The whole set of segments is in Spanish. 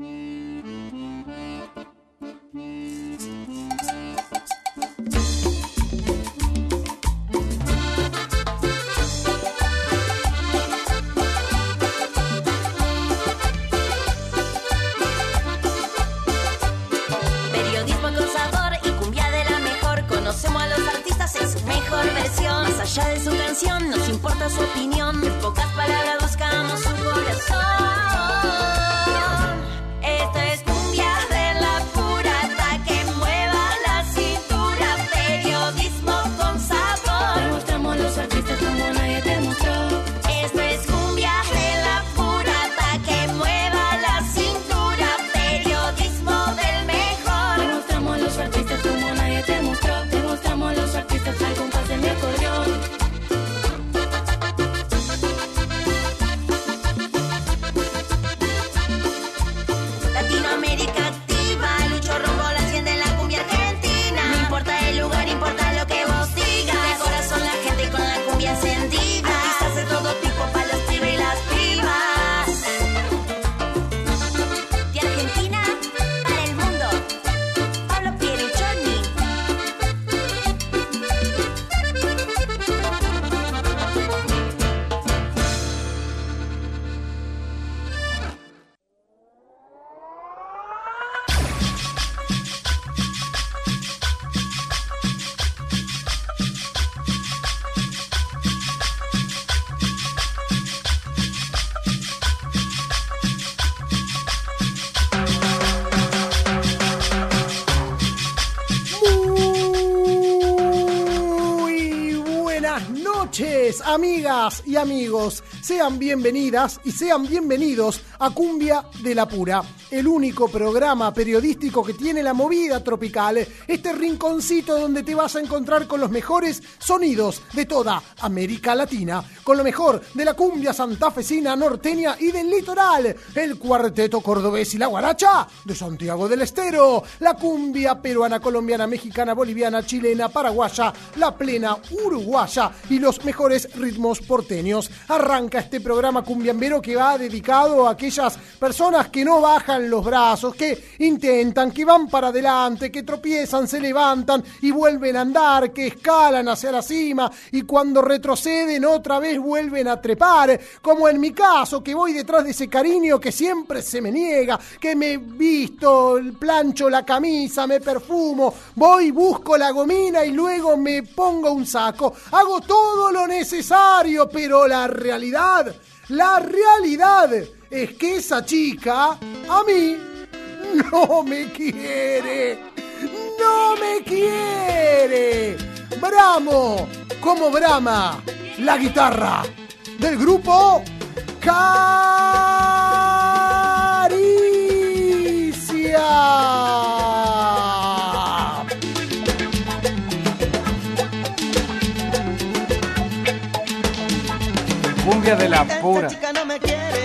Mm-hmm. Amigas y amigos. Sean bienvenidas y sean bienvenidos a Cumbia de la Pura, el único programa periodístico que tiene la movida tropical, este rinconcito donde te vas a encontrar con los mejores sonidos de toda América Latina, con lo mejor de la cumbia santafesina, norteña y del litoral, el cuarteto cordobés y la guaracha de Santiago del Estero, la cumbia peruana, colombiana, mexicana, boliviana, chilena, paraguaya, la plena uruguaya y los mejores ritmos porteños. Arranca este programa cumbiambero que va dedicado a aquellas personas que no bajan los brazos, que intentan, que van para adelante, que tropiezan, se levantan y vuelven a andar, que escalan hacia la cima y cuando retroceden otra vez vuelven a trepar, como en mi caso, que voy detrás de ese cariño que siempre se me niega, que me visto, plancho la camisa, me perfumo, voy, busco la gomina y luego me pongo un saco. Hago todo lo necesario, pero la realidad, la realidad es que esa chica a mí no me quiere. No me quiere. Bramo, como brama, la guitarra del grupo Caricia. Cumbia de la pura. Esta chica no me quiere,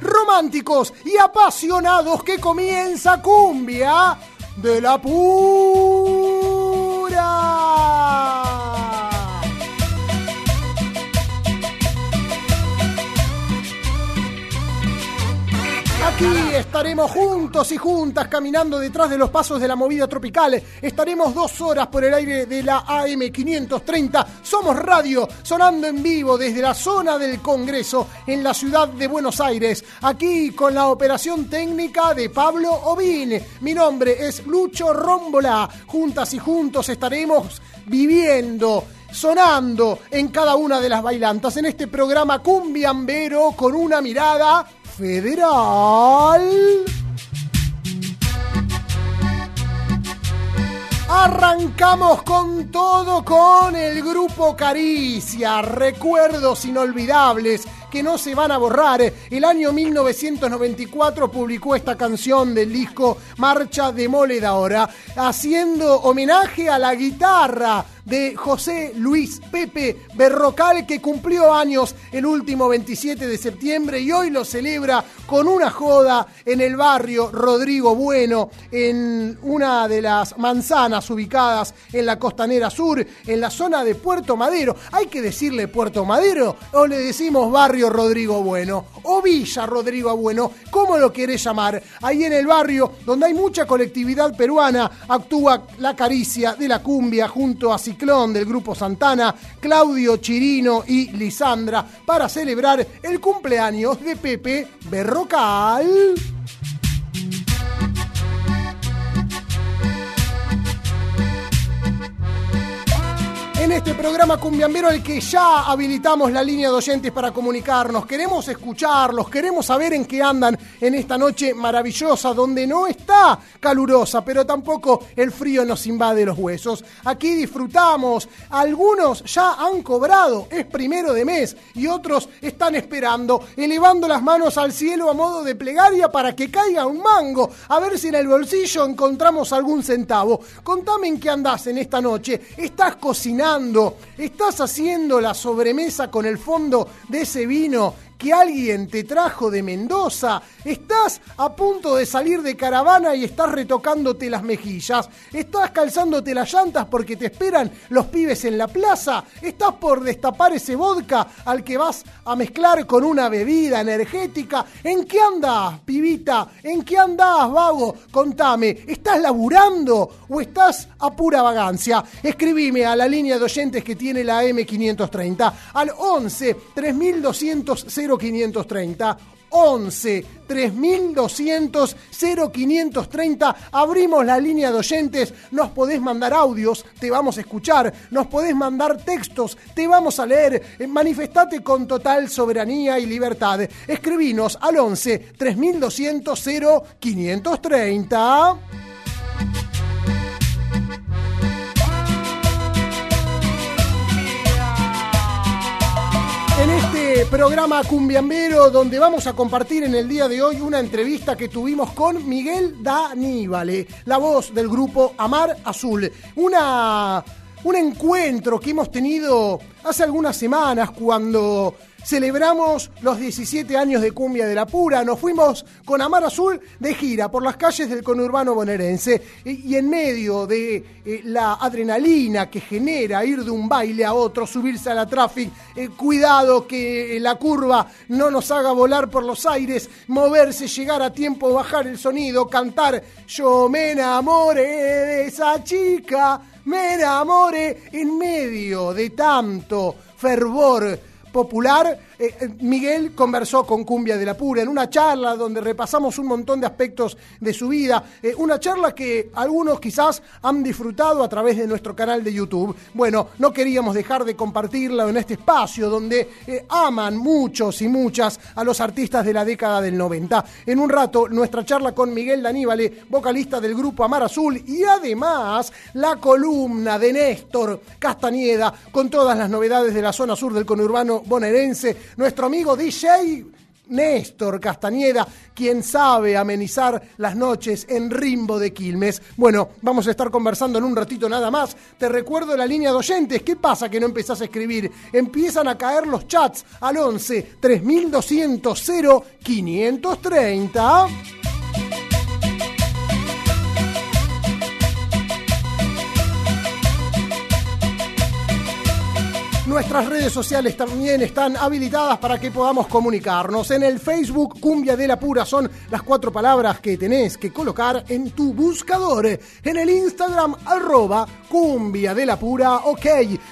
románticos y apasionados que comienza cumbia de la pura. Juntos y juntas caminando detrás de los pasos de la movida tropical. Estaremos dos horas por el aire de la AM530. Somos radio, sonando en vivo desde la zona del Congreso en la ciudad de Buenos Aires. Aquí con la operación técnica de Pablo Obín. Mi nombre es Lucho Rómbola. Juntas y juntos estaremos viviendo sonando en cada una de las bailantas en este programa cumbiambero con una mirada federal. Arrancamos con todo con el grupo Caricia, recuerdos inolvidables que no se van a borrar. El año 1994 publicó esta canción del disco Marcha de Moledora, haciendo homenaje a la guitarra de José Luis Pepe Berrocal, que cumplió años el último 27 de septiembre y hoy lo celebra con una joda en el barrio Rodrigo Bueno, en una de las manzanas ubicadas en la costanera sur, en la zona de Puerto Madero. ¿Hay que decirle Puerto Madero o le decimos barrio Rodrigo Bueno? O Villa Rodrigo Bueno, ¿cómo lo querés llamar? Ahí en el barrio donde hay mucha colectividad peruana, actúa la caricia de la cumbia junto a Ciclón del grupo Santana, Claudio Chirino y Lisandra para celebrar el cumpleaños de Pepe Berrocal. En este programa cumbiambero el que ya habilitamos la línea de oyentes para comunicarnos, queremos escucharlos, queremos saber en qué andan en esta noche maravillosa donde no está calurosa, pero tampoco el frío nos invade los huesos. Aquí disfrutamos, algunos ya han cobrado, es primero de mes, y otros están esperando, elevando las manos al cielo a modo de plegaria para que caiga un mango, a ver si en el bolsillo encontramos algún centavo. Contame en qué andás en esta noche, estás cocinando, estás haciendo la sobremesa con el fondo de ese vino que alguien te trajo de Mendoza, estás a punto de salir de caravana y estás retocándote las mejillas, estás calzándote las llantas porque te esperan los pibes en la plaza, estás por destapar ese vodka al que vas a mezclar con una bebida energética. ¿En qué andás, pibita? ¿En qué andás, vago? Contame, ¿estás laburando o estás a pura vagancia? Escribime a la línea de oyentes que tiene la M530 al 11 3200 0530 11 3200 0530 abrimos la línea de oyentes. Nos podés mandar audios te vamos a escuchar. Nos podés mandar textos te vamos a leer. Eh, manifestate con total soberanía y libertad. Escribinos al 11 3200 0530 este programa cumbiambero donde vamos a compartir en el día de hoy una entrevista que tuvimos con Miguel Daníbale, la voz del grupo Amar Azul. Una, un encuentro que hemos tenido hace algunas semanas cuando celebramos los 17 años de Cumbia de la Pura. Nos fuimos con Amar Azul de gira por las calles del conurbano bonaerense y, en medio de eh, la adrenalina que genera ir de un baile a otro, subirse a la tráfico, eh, cuidado que la curva no nos haga volar por los aires, moverse, llegar a tiempo, bajar el sonido, cantar Yo me enamoré de esa chica, me enamoré en medio de tanto fervor popular, eh, eh, Miguel conversó con Cumbia de la Pura en una charla donde repasamos un montón de aspectos de su vida, eh, una charla que algunos quizás han disfrutado a través de nuestro canal de YouTube. Bueno, no queríamos dejar de compartirla en este espacio donde aman muchos y muchas a los artistas de la década del 90. En un rato, nuestra charla con Miguel Daníbale, vocalista del grupo Amar Azul, y además la columna de Néstor Castañeda con todas las novedades de la zona sur del conurbano bonaerense, nuestro amigo DJ Néstor Castañeda, quien sabe amenizar las noches en Rimbo de Quilmes. Bueno, vamos a estar conversando en un ratito nada más. Te recuerdo la línea de oyentes. ¿Qué pasa que no empezás a escribir? Empiezan a caer los chats al 11 3200 530. Nuestras redes sociales también están habilitadas para que podamos comunicarnos. En el Facebook Cumbia de la Pura son las cuatro palabras que tenés que colocar en tu buscador. En el Instagram arroba Cumbia de la Pura, ok.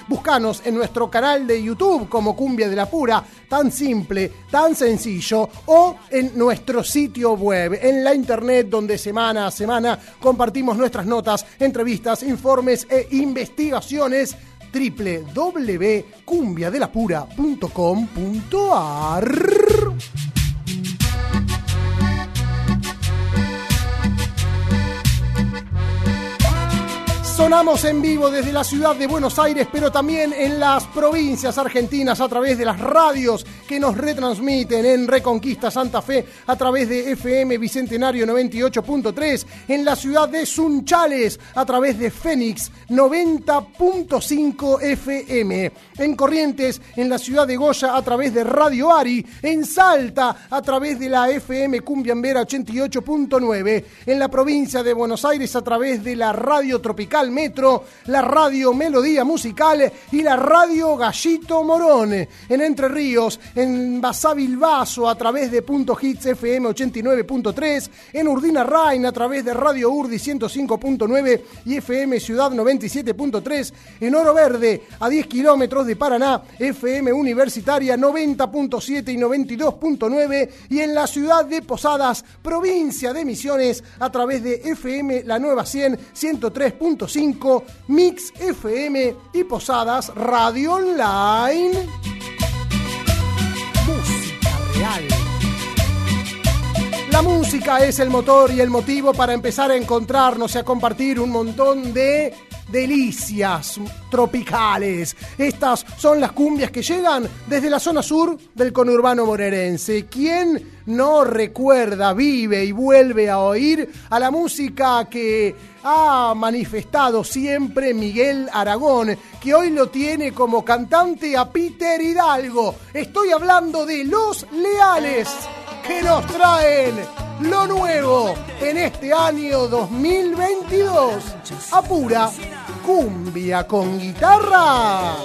Búscanos en nuestro canal de YouTube como Cumbia de la Pura, tan simple, tan sencillo, o en nuestro sitio web, en la internet donde semana a semana compartimos nuestras notas, entrevistas, informes e investigaciones www.cumbiadelapura.com.ar Sonamos en vivo desde la ciudad de Buenos Aires, pero también en las provincias argentinas a través de las radios que nos retransmiten en Reconquista Santa Fe a través de FM Bicentenario 98.3, en la ciudad de Sunchales a través de Fénix 90.5 FM, en Corrientes en la ciudad de Goya a través de Radio Ari, en Salta a través de la FM Cumbiambera 88.9, en la provincia de Buenos Aires a través de la Radio Tropical Metro, la Radio Melodía Musical y la Radio Gallito Morón. En Entre Ríos, en Basavilbaso a través de Punto Hits FM 89.3, en Urdina Rain a través de Radio Urdi 105.9 y FM Ciudad 97.3, en Oro Verde a 10 kilómetros de Paraná, FM Universitaria 90.7 y 92.9 y en la ciudad de Posadas, provincia de Misiones a través de FM La Nueva 100 103.5 Mix FM y Posadas Radio Online. Música real. La música es el motor y el motivo para empezar a encontrarnos y a compartir un montón de delicias tropicales. Estas son las cumbias que llegan desde la zona sur del conurbano bonaerense. ¿Quién no recuerda, vive y vuelve a oír a la música que ha manifestado siempre Miguel Aragón, que hoy lo tiene como cantante a Peter Hidalgo? Estoy hablando de Los Leales que nos traen lo nuevo en este año 2022. Apura cumbia con guitarra.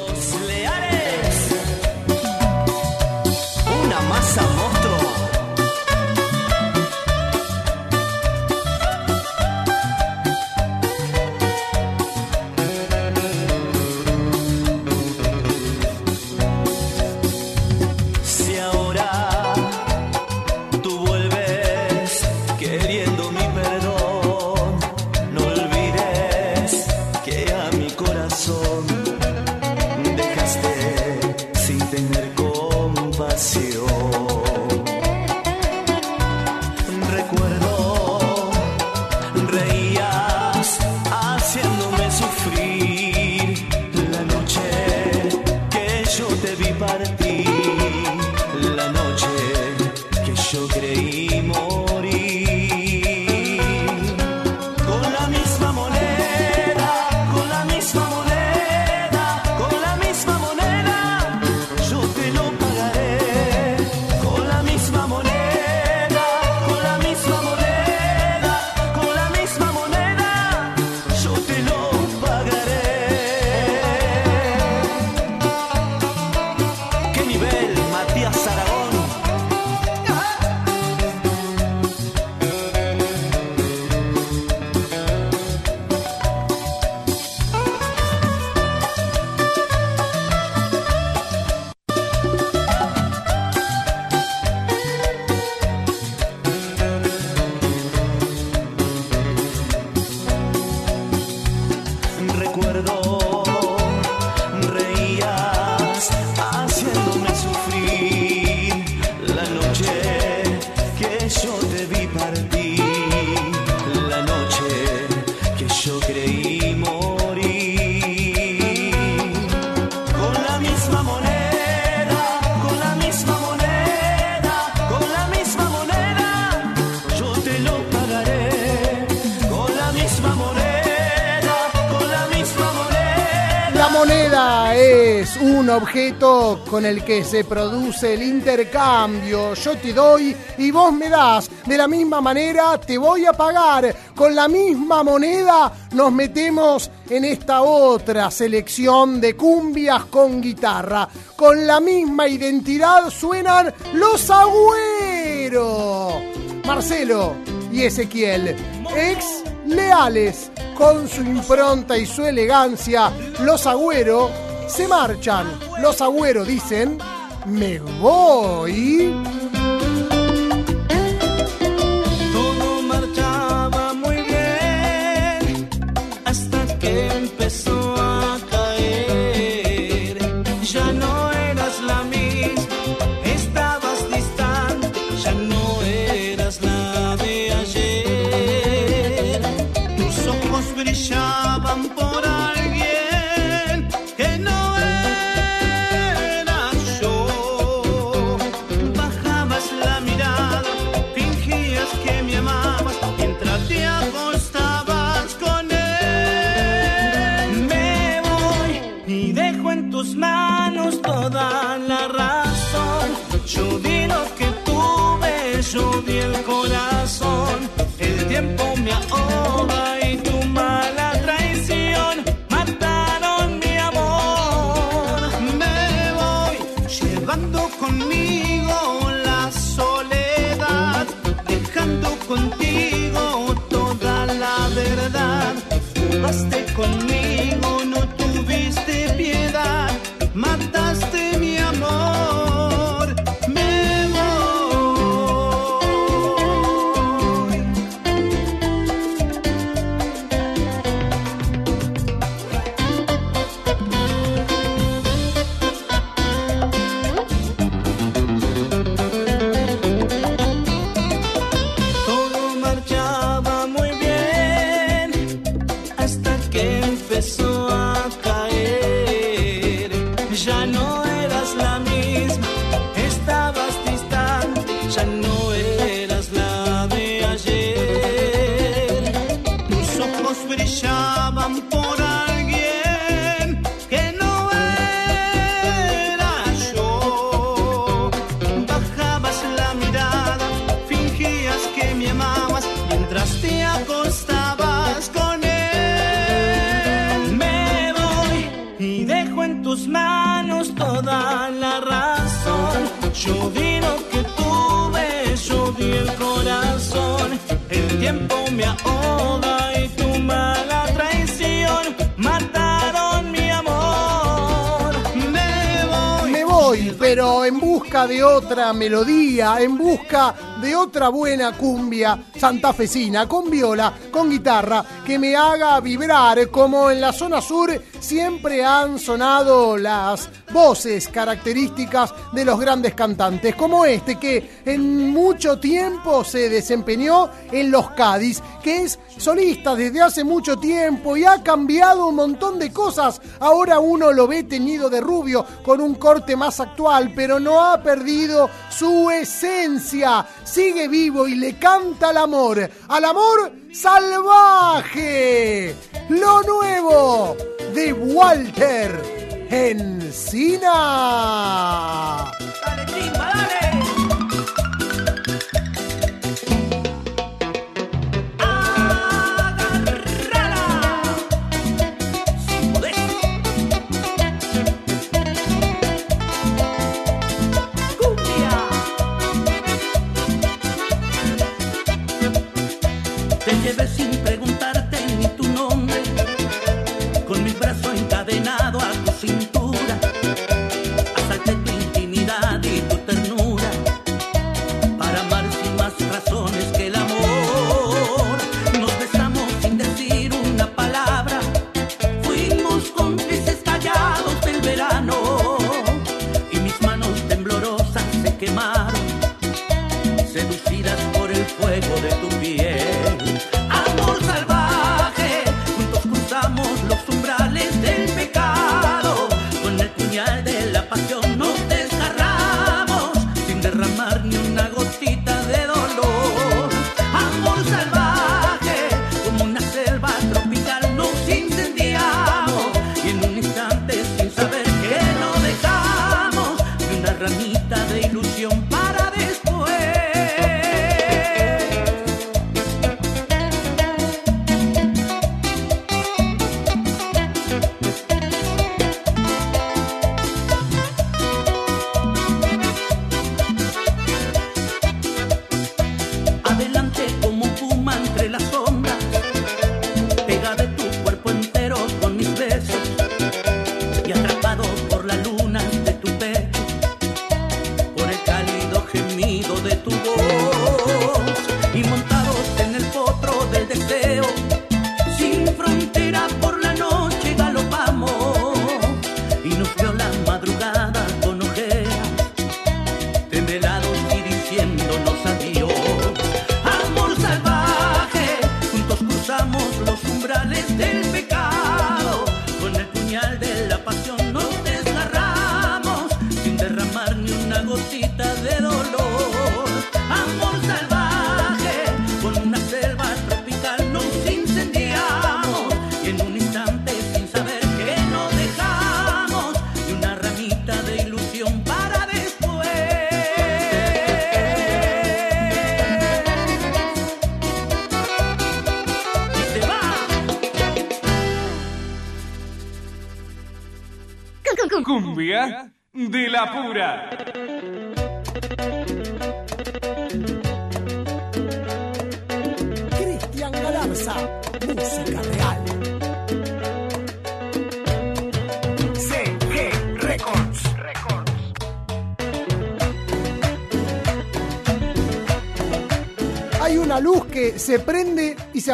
Con el que se produce el intercambio. Yo te doy y vos me das. De la misma manera te voy a pagar. Con la misma moneda nos metemos en esta otra selección de cumbias con guitarra. Con la misma identidad suenan los agüeros. Marcelo y Ezequiel, ex leales, con su impronta y su elegancia, los Agüero se marchan. Los Agüero dicen, me voy. Otra melodía, en busca de otra buena cumbia santafesina, con viola, con guitarra, que me haga vibrar, como en la zona sur siempre han sonado las voces características de los grandes cantantes, como este que en mucho tiempo se desempeñó en Los Cádiz, que es solista desde hace mucho tiempo y ha cambiado un montón de cosas. Ahora uno lo ve teñido de rubio con un corte más actual, pero no ha perdido su esencia. Sigue vivo y le canta al amor, al amor salvaje. Lo nuevo de Walter Encina. seducidas por el fuego de tu piel.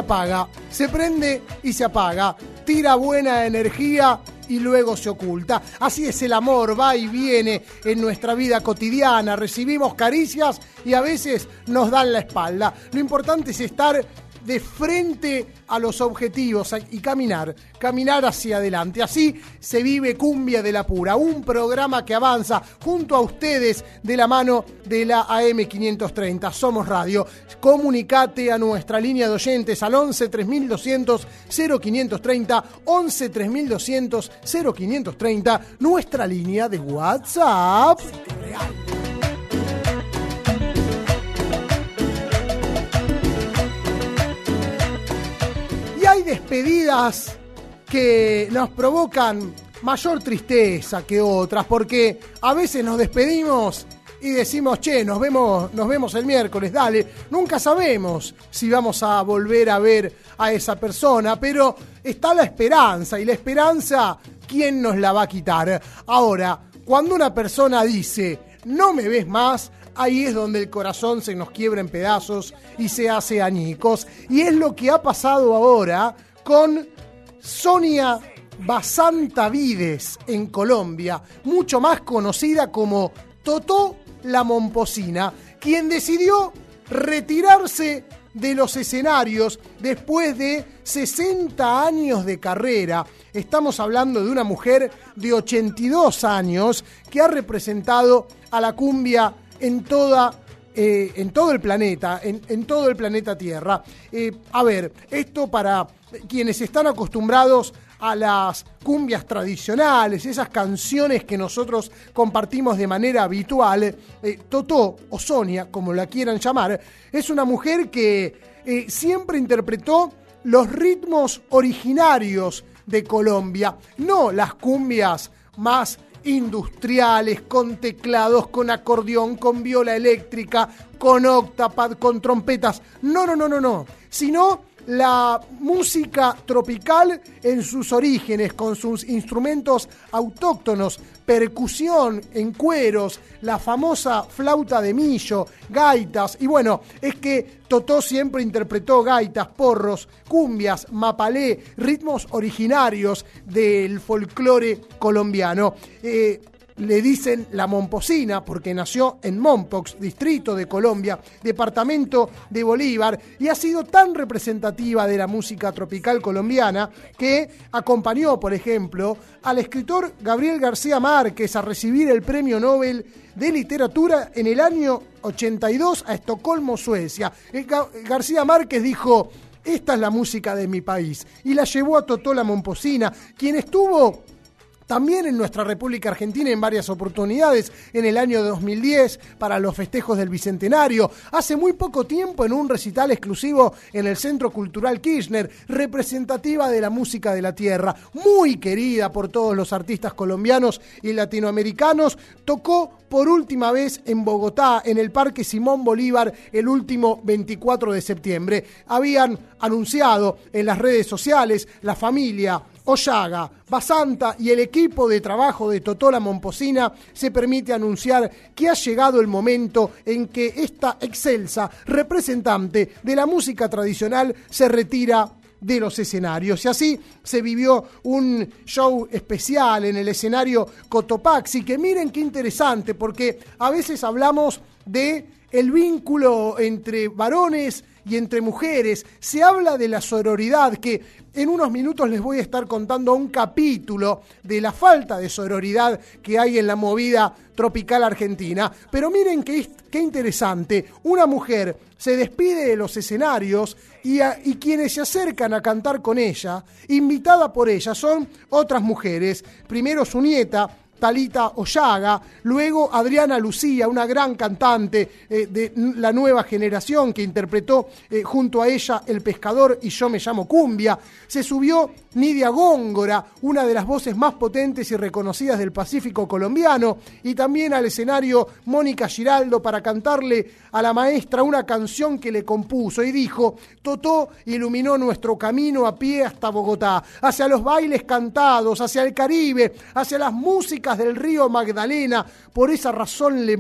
Apaga, se prende y se apaga, tira buena energía y luego se oculta. Así es el amor, va y viene en nuestra vida cotidiana, recibimos caricias y a veces nos dan la espalda. Lo importante es estar de frente a los objetivos y caminar, caminar hacia adelante. Así se vive Cumbia de la Pura, un programa que avanza junto a ustedes de la mano de la AM530. Somos Radio. Comunicate a nuestra línea de oyentes al 11 3200 0530, 11 3200 0530, nuestra línea de WhatsApp. Despedidas que nos provocan mayor tristeza que otras, porque a veces nos despedimos y decimos, che, nos vemos, nos vemos el miércoles, dale. Nunca sabemos si vamos a volver a ver a esa persona, pero está la esperanza, y la esperanza, ¿quién nos la va a quitar? Ahora, cuando una persona dice, no me ves más, ahí es donde el corazón se nos quiebra en pedazos y se hace añicos. Y es lo que ha pasado ahora con Sonia Basanta Vides en Colombia, mucho más conocida como Totó la Momposina, quien decidió retirarse de los escenarios después de 60 años de carrera. Estamos hablando de una mujer de 82 años que ha representado a la cumbia en toda eh, en todo el planeta, en, todo el planeta Tierra. Eh, a ver, esto para quienes están acostumbrados a las cumbias tradicionales, esas canciones que nosotros compartimos de manera habitual, eh, Totó o Sonia, como la quieran llamar, es una mujer que siempre interpretó los ritmos originarios de Colombia, no las cumbias más industriales, con teclados, con acordeón, con viola eléctrica, con octapad, con trompetas. No, no, no, no, no. Sino la música tropical en sus orígenes, con sus instrumentos autóctonos, percusión en cueros, la famosa flauta de millo, gaitas, y bueno, es que Totó siempre interpretó gaitas, porros, cumbias, mapalé, ritmos originarios del folclore colombiano. Eh, le dicen la Momposina porque nació en Mompox, distrito de Colombia, departamento de Bolívar, y ha sido tan representativa de la música tropical colombiana que acompañó, por ejemplo, al escritor Gabriel García Márquez a recibir el Premio Nobel de Literatura en el año 82 a Estocolmo, Suecia. Eh, Ga- García Márquez dijo, esta es la música de mi país, y la llevó a Totó la Momposina, quien estuvo también en nuestra República Argentina en varias oportunidades, en el año 2010 para los festejos del Bicentenario, hace muy poco tiempo en un recital exclusivo en el Centro Cultural Kirchner, representativa de la música de la tierra, muy querida por todos los artistas colombianos y latinoamericanos, tocó por última vez en Bogotá, en el Parque Simón Bolívar, el último 24 de septiembre. Habían anunciado en las redes sociales la familia, Ollaga, Basanta y el equipo de trabajo de Totola Momposina se permite anunciar que ha llegado el momento en que esta excelsa representante de la música tradicional se retira de los escenarios. Y así se vivió un show especial en el escenario Cotopaxi, que miren qué interesante, porque a veces hablamos de el vínculo entre varones y entre mujeres. Se habla de la sororidad, que en unos minutos les voy a estar contando un capítulo de la falta de sororidad que hay en la movida tropical argentina. Pero miren qué, qué interesante, una mujer se despide de los escenarios y, quienes se acercan a cantar con ella, invitada por ella, son otras mujeres. Primero su nieta, Talita Ollaga, luego Adriana Lucía, una gran cantante eh, de la nueva generación que interpretó eh, junto a ella El Pescador y Yo me llamo Cumbia. Se subió Nidia Góngora, una de las voces más potentes y reconocidas del Pacífico colombiano, y también al escenario Mónica Giraldo para cantarle a la maestra una canción que le compuso y dijo, Totó iluminó nuestro camino a pie hasta Bogotá, hacia los bailes cantados, hacia el Caribe, hacia las músicas del río Magdalena, por esa razón le,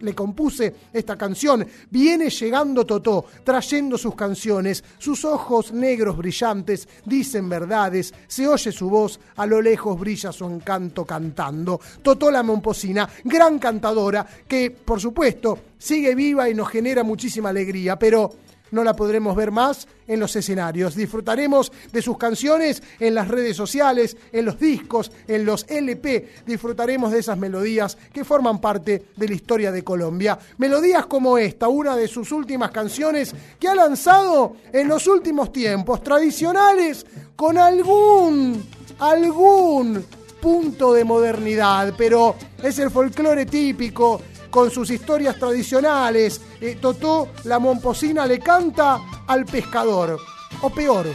le compuse esta canción. Viene llegando Totó, trayendo sus canciones, sus ojos negros brillantes dicen verdades, se oye su voz, a lo lejos brilla su encanto cantando. Totó la Momposina, gran cantadora, que por supuesto sigue viva y nos genera muchísima alegría, pero no la podremos ver más en los escenarios. Disfrutaremos de sus canciones en las redes sociales, en los discos, en los LP. Disfrutaremos de esas melodías que forman parte de la historia de Colombia. Melodías como esta, una de sus últimas canciones que ha lanzado en los últimos tiempos, tradicionales, con algún, algún punto de modernidad, pero es el folclore típico con sus historias tradicionales. Eh, Totó la Momposina le canta al pescador, o peor,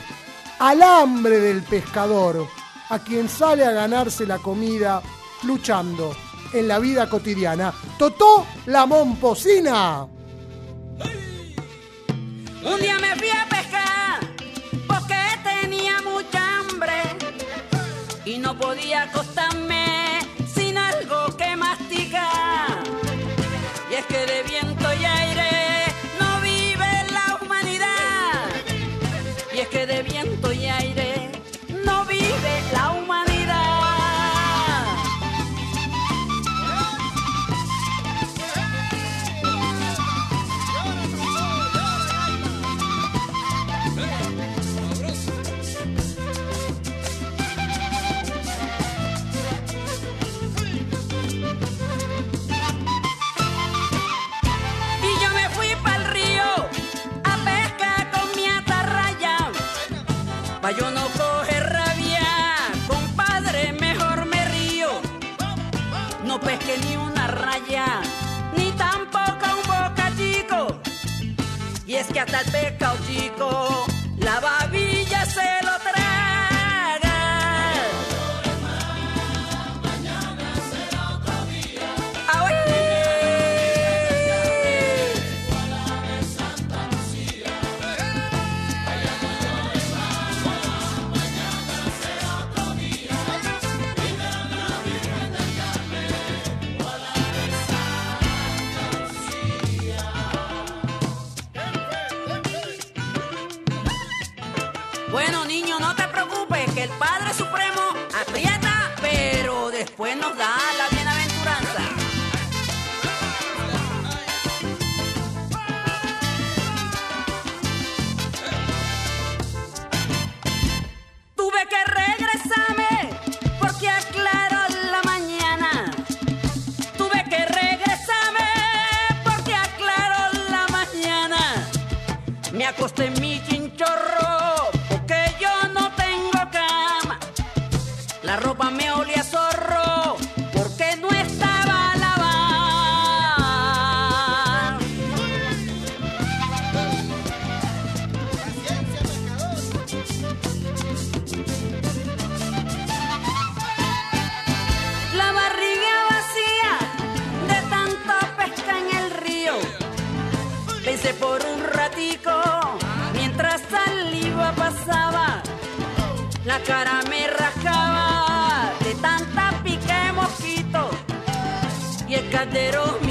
al hambre del pescador, a quien sale a ganarse la comida luchando en la vida cotidiana. Totó la Momposina. Un día me fui a pescar porque tenía mucha hambre y no podía acostarme sin algo que masticar. Y es que que Y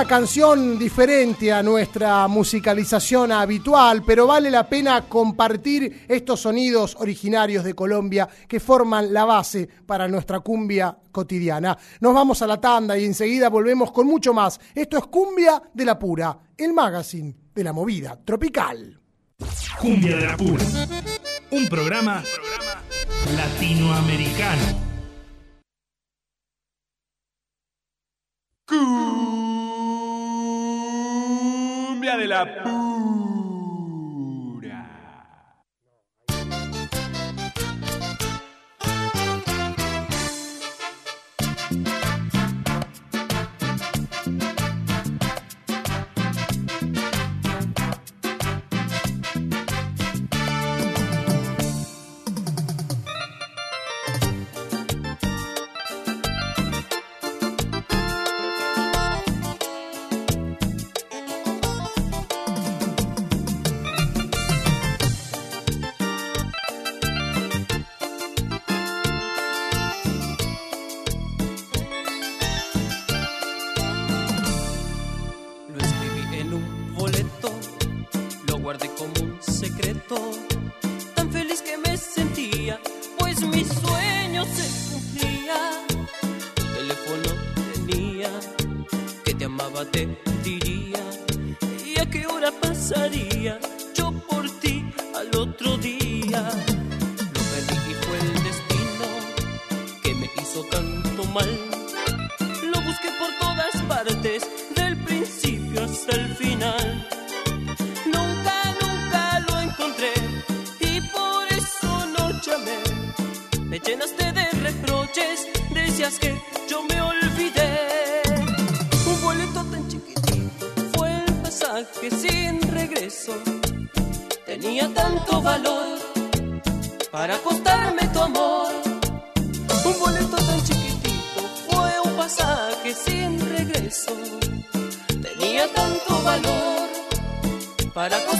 Una canción diferente a nuestra musicalización habitual, pero vale la pena compartir estos sonidos originarios de Colombia que forman la base para nuestra cumbia cotidiana. Nos vamos a la tanda y enseguida volvemos con mucho más. Esto es Cumbia de la Pura, el magazine de la movida tropical. Cumbia de la Pura. Un programa latinoamericano. Cumbia de la pura. Decías que yo me olvidé. Un boleto tan chiquitito fue el pasaje sin regreso. Tenía tanto valor para costarme tu amor. Un boleto tan chiquitito fue un pasaje sin regreso. Tenía tanto valor para costarme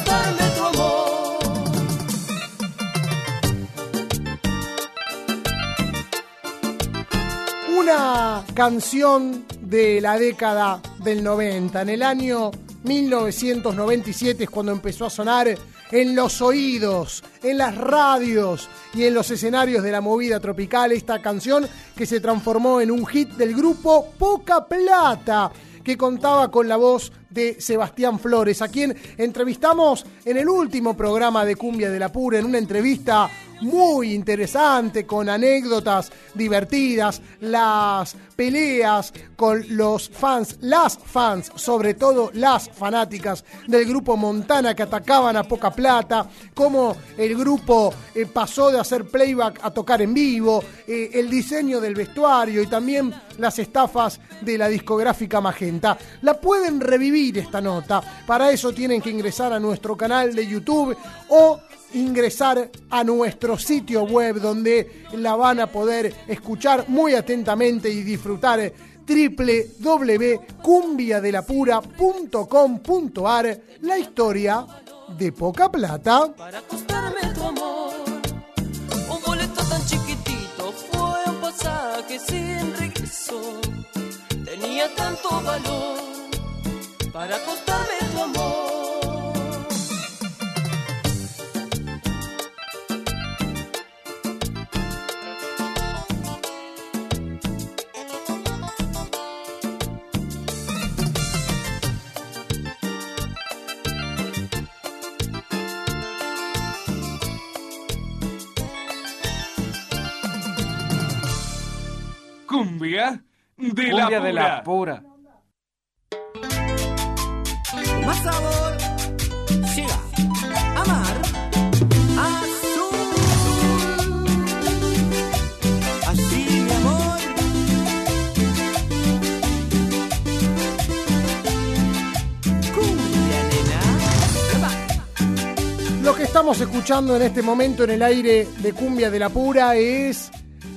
Una canción de la década del 90. En el año 1997 es cuando empezó a sonar en los oídos, en las radios y en los escenarios de la movida tropical esta canción que se transformó en un hit del grupo Poca Plata que contaba con la voz de Sebastián Flores, a quien entrevistamos en el último programa de Cumbia de la Pura, en una entrevista muy interesante, con anécdotas divertidas, las peleas con los fans, las fans, sobre todo las fanáticas del grupo Montana que atacaban a poca plata, cómo el grupo eh, pasó de hacer playback a tocar en vivo, eh, el diseño del vestuario y también las estafas de la discográfica Magenta. La pueden revivir esta nota, para eso tienen que ingresar a nuestro canal de YouTube o ingresar a nuestro sitio web donde la van a poder escuchar muy atentamente y disfrutar www.cumbiadelapura.com.ar la historia de poca plata. para costarme tu amor. Un boleto tan chiquitito fue un pasaje sin regreso. Tenía tanto valor para costarme tu amor. Cumbia de la Cumbia pura. de la pura. Más sabor, siga, amar, azul. Así mi amor. Cumbia, nena. Lo que estamos escuchando en este momento en el aire de Cumbia de la Pura es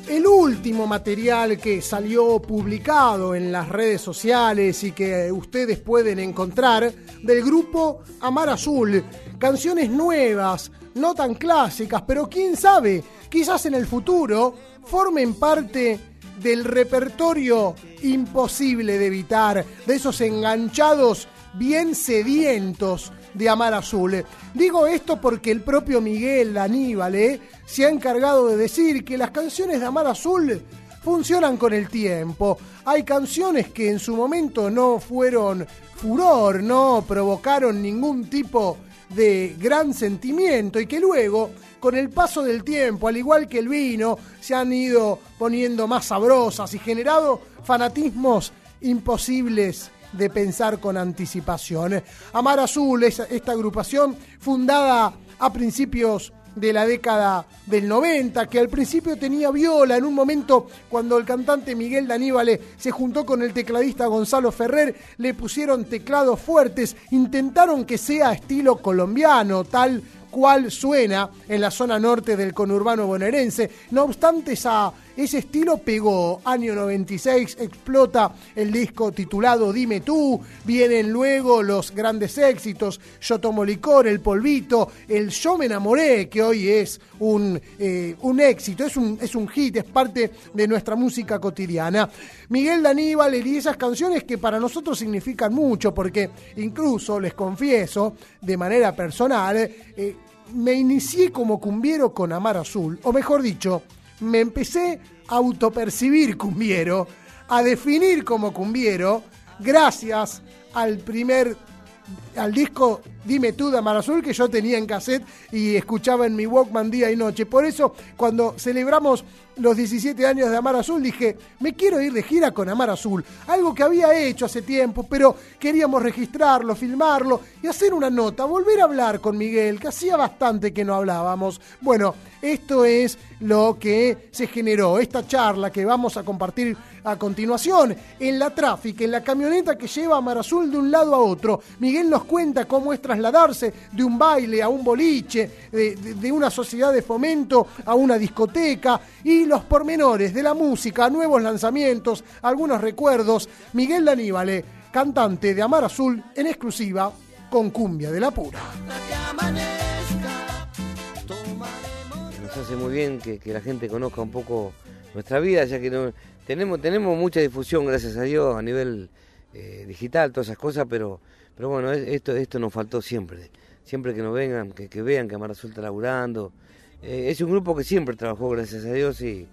el último material que salió publicado en las redes sociales y que ustedes pueden encontrar del grupo Amar Azul. Canciones nuevas, no tan clásicas, pero quién sabe, quizás en el futuro formen parte del repertorio imposible de evitar, de esos enganchados bien sedientos de Amar Azul. Digo esto porque el propio Miguel Aníbal ¿eh? se ha encargado de decir que las canciones de Amar Azul funcionan con el tiempo. Hay canciones que en su momento no fueron furor, no provocaron ningún tipo de gran sentimiento y que luego, con el paso del tiempo, al igual que el vino, se han ido poniendo más sabrosas y generado fanatismos imposibles de pensar con anticipación. Amar Azul es esta agrupación fundada a principios de la década del 90, que al principio tenía viola, en un momento cuando el cantante Miguel Daníbale se juntó con el tecladista Gonzalo Ferrer, le pusieron teclados fuertes, intentaron que sea estilo colombiano, tal cual suena en la zona norte del conurbano bonaerense. No obstante, esa, ese estilo pegó. Año 96 explota el disco titulado Dime tú. Vienen luego los grandes éxitos: Yo tomo licor, El polvito, El Yo me enamoré, que hoy es un, eh, un éxito, es un, es un hit, es parte de nuestra música cotidiana. Miguel Daníbal y esas canciones que para nosotros significan mucho, porque incluso les confieso, de manera personal, eh, me inicié como cumbiero con Amar Azul, o mejor dicho, me empecé a autopercibir cumbiero, a definir como cumbiero, gracias al primer, al disco Dime tú de Amar Azul que yo tenía en cassette y escuchaba en mi Walkman día y noche. Por eso, cuando celebramos los 17 años de Amar Azul, dije, me quiero ir de gira con Amar Azul. Algo que había hecho hace tiempo, pero queríamos registrarlo, filmarlo y hacer una nota, volver a hablar con Miguel, que hacía bastante que no hablábamos. Bueno, esto es lo que se generó, esta charla que vamos a compartir a continuación en la tráfica, en la camioneta que lleva a Amar Azul de un lado a otro. Miguel nos cuenta cómo es trasladarse de un baile a un boliche, de, de- una sociedad de fomento a una discoteca y los pormenores de la música, nuevos lanzamientos, algunos recuerdos. Miguel Daníbale, cantante de Amar Azul en exclusiva con Cumbia de la Pura. Nos hace muy bien que, que la gente conozca un poco nuestra vida, ya que tenemos, tenemos mucha difusión, gracias a Dios, a nivel eh, digital, todas esas cosas, pero, pero bueno, es- esto, esto nos faltó siempre. Siempre que nos vengan, que, que vean que Amar Azul está laburando. Eh, es un grupo que siempre trabajó, gracias a Dios, y,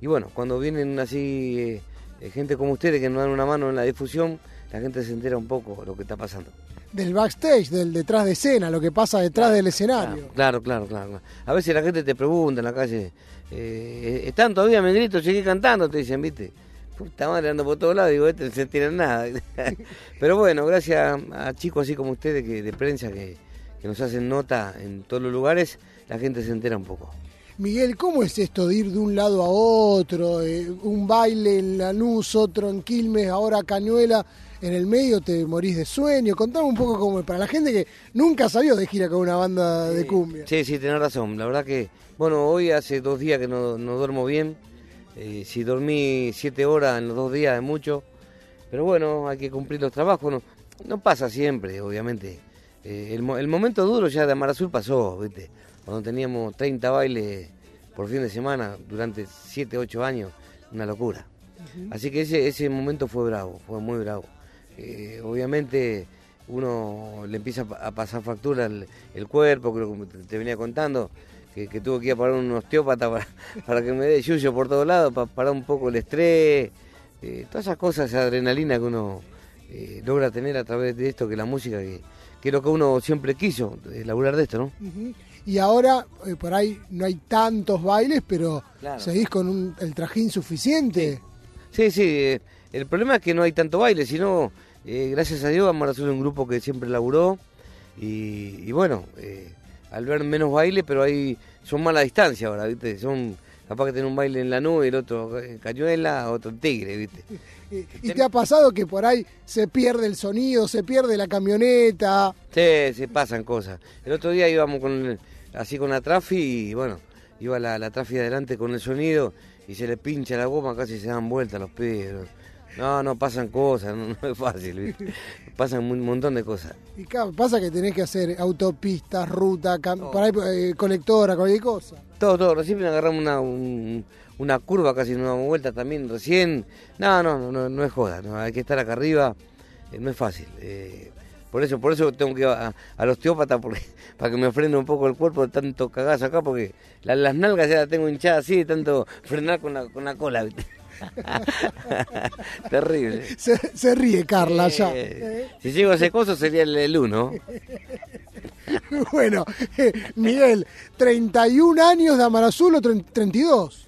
y bueno, cuando vienen así eh, eh, gente como ustedes que nos dan una mano en la difusión, la gente se entera un poco lo que está pasando. Del backstage, del detrás de escena, lo que pasa detrás del escenario. Claro, claro, claro. claro. A veces la gente te pregunta en la calle, eh, ¿están todavía me grito? Seguí cantando, te dicen, ¿viste? Puta madre, ando por todos lados, digo, este no se tiene nada. Pero bueno, gracias a chicos así como ustedes que de prensa que, que nos hacen nota en todos los lugares, la gente se entera un poco. Miguel, ¿cómo es esto de ir de un lado a otro? Eh, un baile en Lanús, otro en Quilmes, ahora Cañuela, en el medio te morís de sueño. Contame un poco cómo es, para la gente que nunca salió de gira con una banda de cumbia. Sí, sí, tenés razón. La verdad que, bueno, hoy hace dos días que no, no duermo bien. Eh, si dormí siete horas en los dos días es mucho. Pero bueno, hay que cumplir los trabajos. No, no pasa siempre, obviamente. Eh, el, mo- el momento duro ya de Amar Azul pasó, ¿viste? Cuando teníamos 30 bailes por fin de semana durante 7, 8 años, una locura. Así que ese, ese momento fue bravo, fue muy bravo. Eh, obviamente uno le empieza a pa- a pasar factura el, el cuerpo, creo que te venía contando, que, que tuve que ir a parar un osteópata para, para que me dé yuyo por todos lados, para parar un poco el estrés, eh, todas esas cosas, esa adrenalina que uno eh, logra tener a través de esto, que la música, que, que es lo que uno siempre quiso, eh, laburar de esto, ¿no? Y ahora, eh, por ahí no hay tantos bailes, pero Claro. seguís con un- el trajín suficiente. Sí, sí, el problema es que no hay tanto baile, sino, gracias a Dios, Amar Azul es un grupo que siempre laburó y, y bueno, eh, al ver menos baile, pero ahí son más la distancia ahora, ¿viste? Son capaz que tienen un baile en la nube el otro en Cañuela, otro en Tigre, ¿viste? ¿Y te ha pasado que por ahí se pierde el sonido, se pierde la camioneta? Sí, se pasan cosas. El otro día íbamos con el- así con la trafi y bueno, iba la, la trafi adelante con el sonido y se le pincha la goma, casi se dan vueltas los pies. No, no, pasan cosas, no, no es fácil, ¿viste? Pasan un montón de cosas. Y claro, pasa que tenés que hacer autopistas, ruta, por ahí, eh, colectora, cualquier cosa. Todo, todo, recién agarramos una, un- una curva, casi una vuelta también, recién. No, no, no, no, no es joda, no, hay que estar acá arriba, eh, no es fácil. eh, por eso, por eso tengo que ir a- al osteópata porque, para que me frene un poco el cuerpo de tanto cagazo acá, porque la- las nalgas ya las tengo hinchadas así de tanto frenar con la, con la cola, ¿viste? Terrible. Se, se ríe Carla ya. Eh, si llego a ese coso sería el, el uno. Bueno, eh, Miguel, 31 años de Amar Azul o 30 32.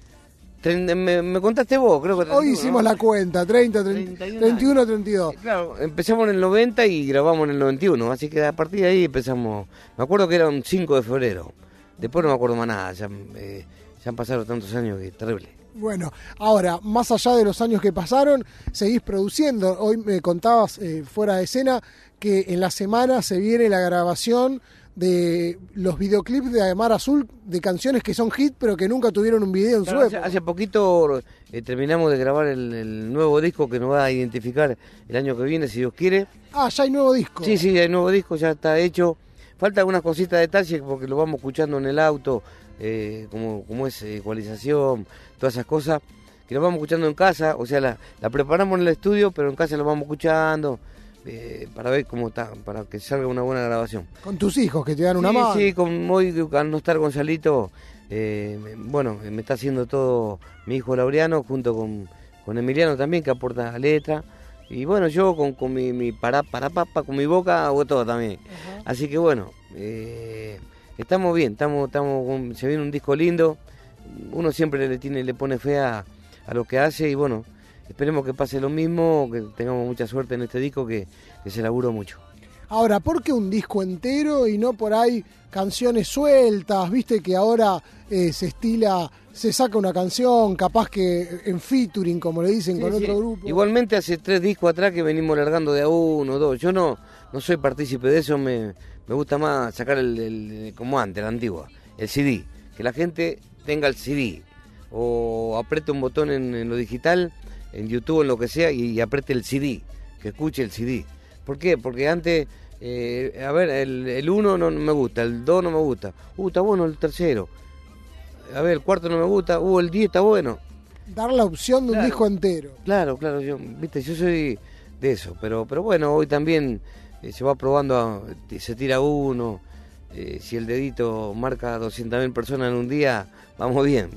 Tren- Me, me contaste vos, creo que... Hoy ¿no? hicimos la cuenta, 30, 30, 31 31, 32. Claro, empezamos en el 90 y grabamos en el 91, así que a partir de ahí empezamos. Me acuerdo que era un 5 de febrero. Después no me acuerdo más nada, ya, eh, ya han pasado tantos años que terrible. Bueno, ahora, más allá de los años que pasaron, seguís produciendo. Hoy me contabas eh, fuera de escena que en la semana se viene la grabación de los videoclips de Amar Azul de canciones que son hit pero que nunca tuvieron un video en su Claro, hace, época. hace poquito eh, terminamos de grabar el, el nuevo disco que nos va a identificar el año que viene, si Dios quiere. Ah, ya hay nuevo disco. Sí, sí, el nuevo disco ya está hecho. Falta algunas cositas de detalle porque lo vamos escuchando en el auto, eh, como, como es eh, ecualización, todas esas cosas, que lo vamos escuchando en casa, o sea, la, la preparamos en el estudio, pero en casa lo vamos escuchando eh, para ver cómo está, para que salga una buena grabación. Con tus hijos que te dan una sí, mano. sí, con hoy al no estar Gonzalito, eh, bueno, me está haciendo todo mi hijo Laureano junto con, con Emiliano también que aporta letra. Y bueno, yo con, con mi, mi para, para papa, con mi boca hago todo también. Así que bueno, eh, estamos bien, estamos, estamos con- se viene un disco lindo. Uno siempre le tiene, le pone fe a, a lo que hace y bueno, esperemos que pase lo mismo, que tengamos mucha suerte en este disco que, que se laburó mucho. Ahora, ¿por qué un disco entero y no por ahí canciones sueltas? Viste que ahora eh, se estila, se saca una canción, capaz que en featuring, como le dicen, con Sí, otro grupo. Igualmente hace tres discos atrás que venimos largando de a uno, dos. Yo no, no soy partícipe de eso, me, me gusta más sacar el, el- como antes, la antigua, el CD. Que la gente tenga el CD o apriete un botón en, en lo digital, en YouTube, en lo que sea, y, y apriete el CD, que escuche el CD. ¿Por qué? Porque antes, eh, a ver, el, el uno no, no me gusta, el dos no me gusta. Uh, está bueno el tercero. A ver, el cuarto no me gusta, uh, el 10 está bueno. Dar la opción de un disco entero. Claro, claro, yo, viste, yo soy de eso, pero, pero bueno, hoy también eh, se va probando, a- se tira uno, eh, si el dedito marca 200.000 personas en un día, vamos bien.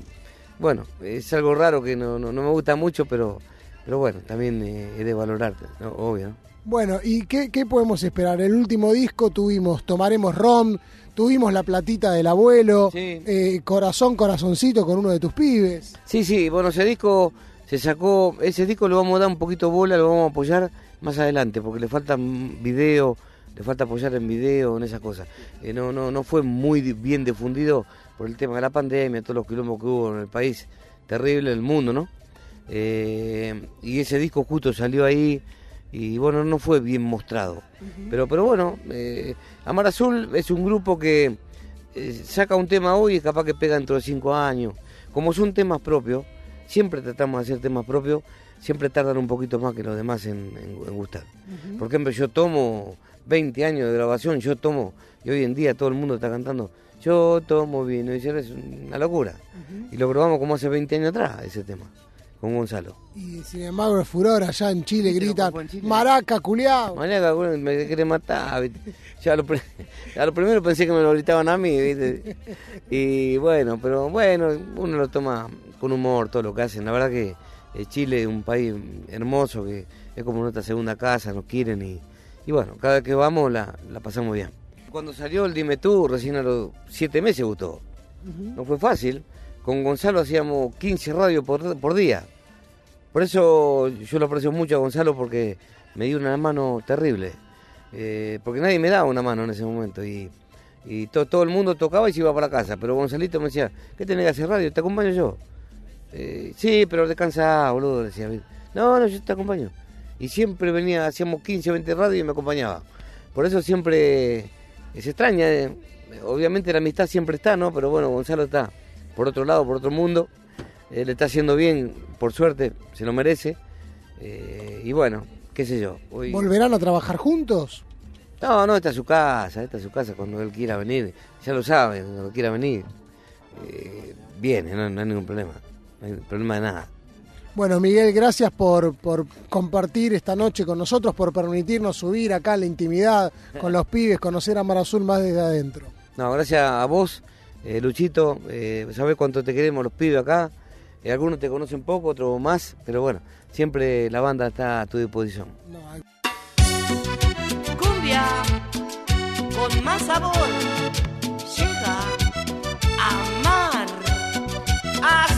Bueno, es algo raro que no, no, no me gusta mucho, pero, pero bueno, también eh, es de valorar, ¿no? obvio. ¿no? Bueno, ¿y qué, qué podemos esperar? El último disco tuvimos Tomaremos Rom, tuvimos La Platita del Abuelo, Sí. eh, Corazón, Corazoncito con uno de tus pibes. Sí, sí, bueno, ese disco se sacó, ese disco lo vamos a dar un poquito bola, lo vamos a apoyar más adelante, porque le falta video, le falta apoyar en video, en esas cosas. Eh, no, no, no fue muy bien difundido por el tema de la pandemia, todos los quilombos que hubo en el país, terrible, en el mundo, ¿no? Eh, y ese disco justo salió ahí y bueno, no fue bien mostrado. Pero, pero bueno, eh, Amar Azul es un grupo que saca un tema hoy y capaz que pega dentro de cinco años. Como son temas propios, siempre tratamos de hacer temas propios, siempre tardan un poquito más que los demás en, en- en gustar. Por ejemplo, yo tomo 20 años de grabación, yo tomo, y hoy en día todo el mundo está cantando, yo tomo vino, y es una locura. Y lo grabamos como hace 20 años atrás, ese tema, con Gonzalo. Y sin embargo, el furor allá en Chile ¿Viste lo gritan, en Chile? maraca, culiao. Mañana bueno, me quiere matar. ¿viste? Ya a lo, a lo primero pensé que me lo gritaban a mí, ¿viste? Y bueno, pero bueno, uno lo toma con humor todo lo que hacen. La verdad que Chile es un país hermoso, que es como nuestra segunda casa, nos quieren y, y bueno, cada vez que vamos la, la pasamos bien. Cuando salió el Dime Tú, recién a los siete meses gustó. No fue fácil. Con Gonzalo hacíamos 15 radios por, por día. Por eso yo lo aprecio mucho a Gonzalo porque me dio una mano terrible. Eh, porque nadie me daba una mano en ese momento. Y, y to- todo el mundo tocaba y se iba para casa. Pero Gonzalito me decía, ¿qué tenés que hacer radio? ¿Te acompaño yo? Eh, sí, pero descansa, boludo, decía. No, no, yo te acompaño. Y siempre venía, hacíamos 15 o 20 radios y me acompañaba. Por eso siempre eh, se extraña. eh. Obviamente la amistad siempre está, ¿no? Pero bueno, Gonzalo está por otro lado, por otro mundo. Eh, le está haciendo bien, por suerte, se lo merece. Eh, y bueno, qué sé yo. Hoy... ¿Volverán a trabajar juntos? No, no, esta es su casa, esta es su casa cuando él quiera venir. Ya lo sabe, cuando quiera venir. eh, viene, no, no hay ningún problema. No hay problema de nada. Bueno, Miguel, gracias por, por compartir esta noche con nosotros, por permitirnos subir acá en la intimidad con los pibes, conocer a Mar Azul más desde adentro. No, gracias a vos, eh, Luchito. Eh, sabés cuánto te queremos los pibes acá. Eh, algunos te conocen poco, otros más, pero bueno, siempre la banda está a tu disposición. Cumbia con más sabor. Llega Amar Azul.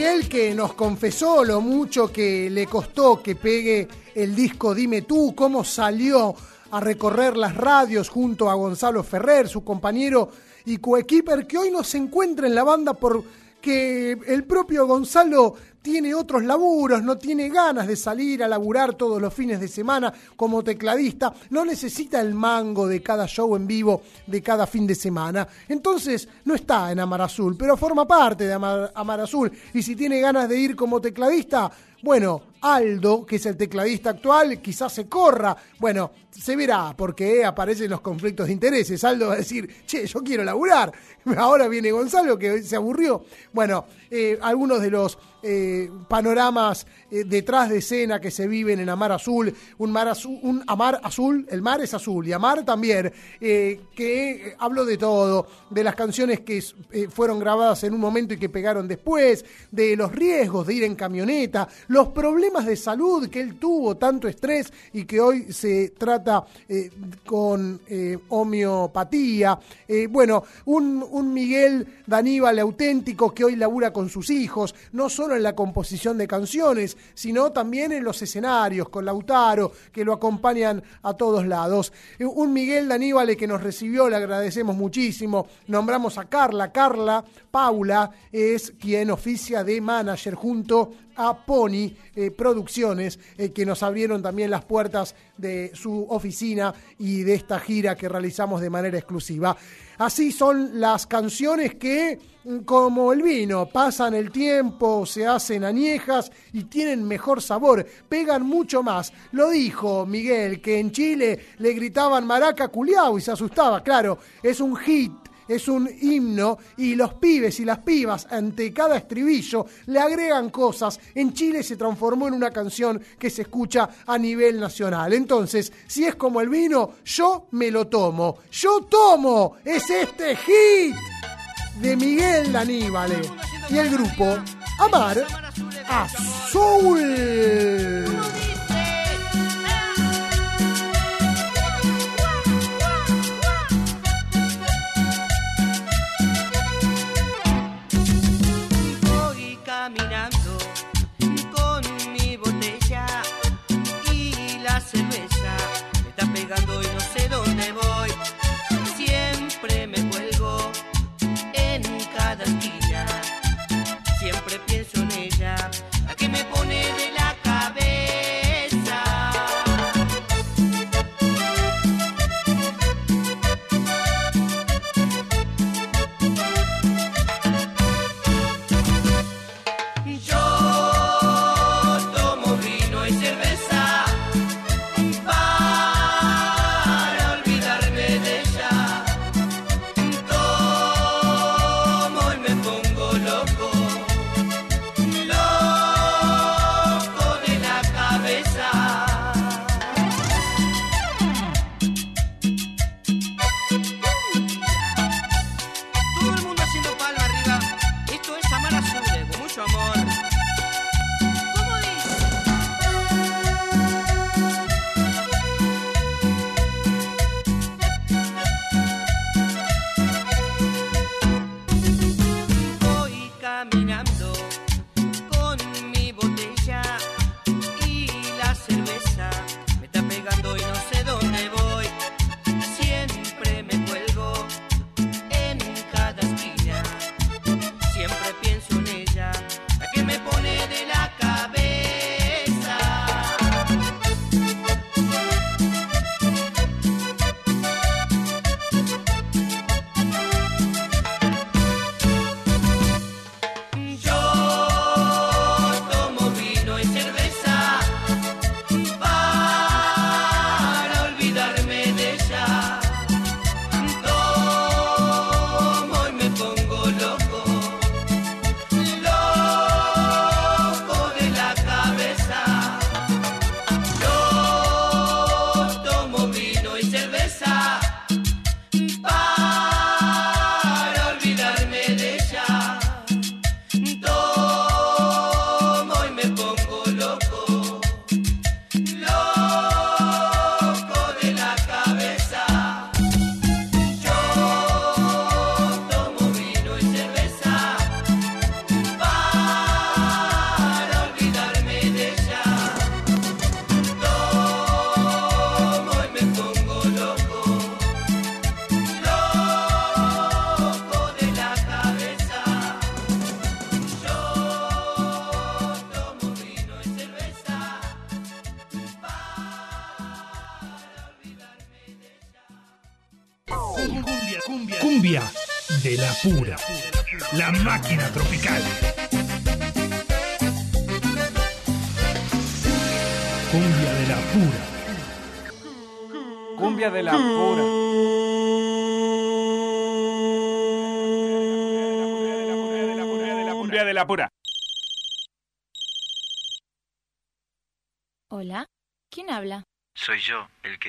Miguel que nos confesó lo mucho que le costó que pegue el disco Dime tú, cómo salió a recorrer las radios junto a Gonzalo Ferrer, su compañero y coequiper, que hoy no se encuentra en la banda porque el propio Gonzalo tiene otros laburos, no tiene ganas de salir a laburar todos los fines de semana como tecladista, no necesita el mango de cada show en vivo de cada fin de semana. Entonces no está en Amar Azul, pero forma parte de Amar, Amar Azul. Y si tiene ganas de ir como tecladista, bueno, Aldo, que es el tecladista actual, quizás se corra. Bueno, se verá, porque aparecen los conflictos de intereses. Aldo va a decir, che, yo quiero laburar. Ahora viene Gonzalo, que se aburrió. Bueno, eh, algunos de los eh, panoramas eh, detrás de escena que se viven en Amar Azul, un mar azul, un Amar Azul, el mar es azul y Amar también, eh, que eh, hablo de todo, de las canciones que eh, fueron grabadas en un momento y que pegaron después, de los riesgos de ir en camioneta, los problemas de salud que él tuvo, tanto estrés y que hoy se trata eh, con eh, homeopatía. Eh, bueno, un, un Miguel Daníbal auténtico que hoy labura con sus hijos, no solo en la composición de canciones, sino también en los escenarios, con Lautaro, que lo acompañan a todos lados. Un Miguel Daníbal que nos recibió, le agradecemos muchísimo. Nombramos a Carla. Carla Paula es quien oficia de manager junto a Pony eh, Producciones, eh, que nos abrieron también las puertas de su oficina y de esta gira que realizamos de manera exclusiva. Así son las canciones que, mm, como el vino, pasan el tiempo, se hacen añejas y tienen mejor sabor, pegan mucho más. Lo dijo Miguel, que en Chile le gritaban maraca culiao y se asustaba. Claro, es un hit es un himno y los pibes y las pibas ante cada estribillo le agregan cosas. En Chile se transformó en una canción que se escucha a nivel nacional. Entonces, si es como el vino, yo me lo tomo. Yo tomo. Es este hit de Miguel Daníbale y el grupo Amar Azul.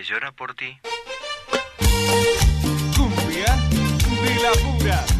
Llora por ti. Cumbia de la pura.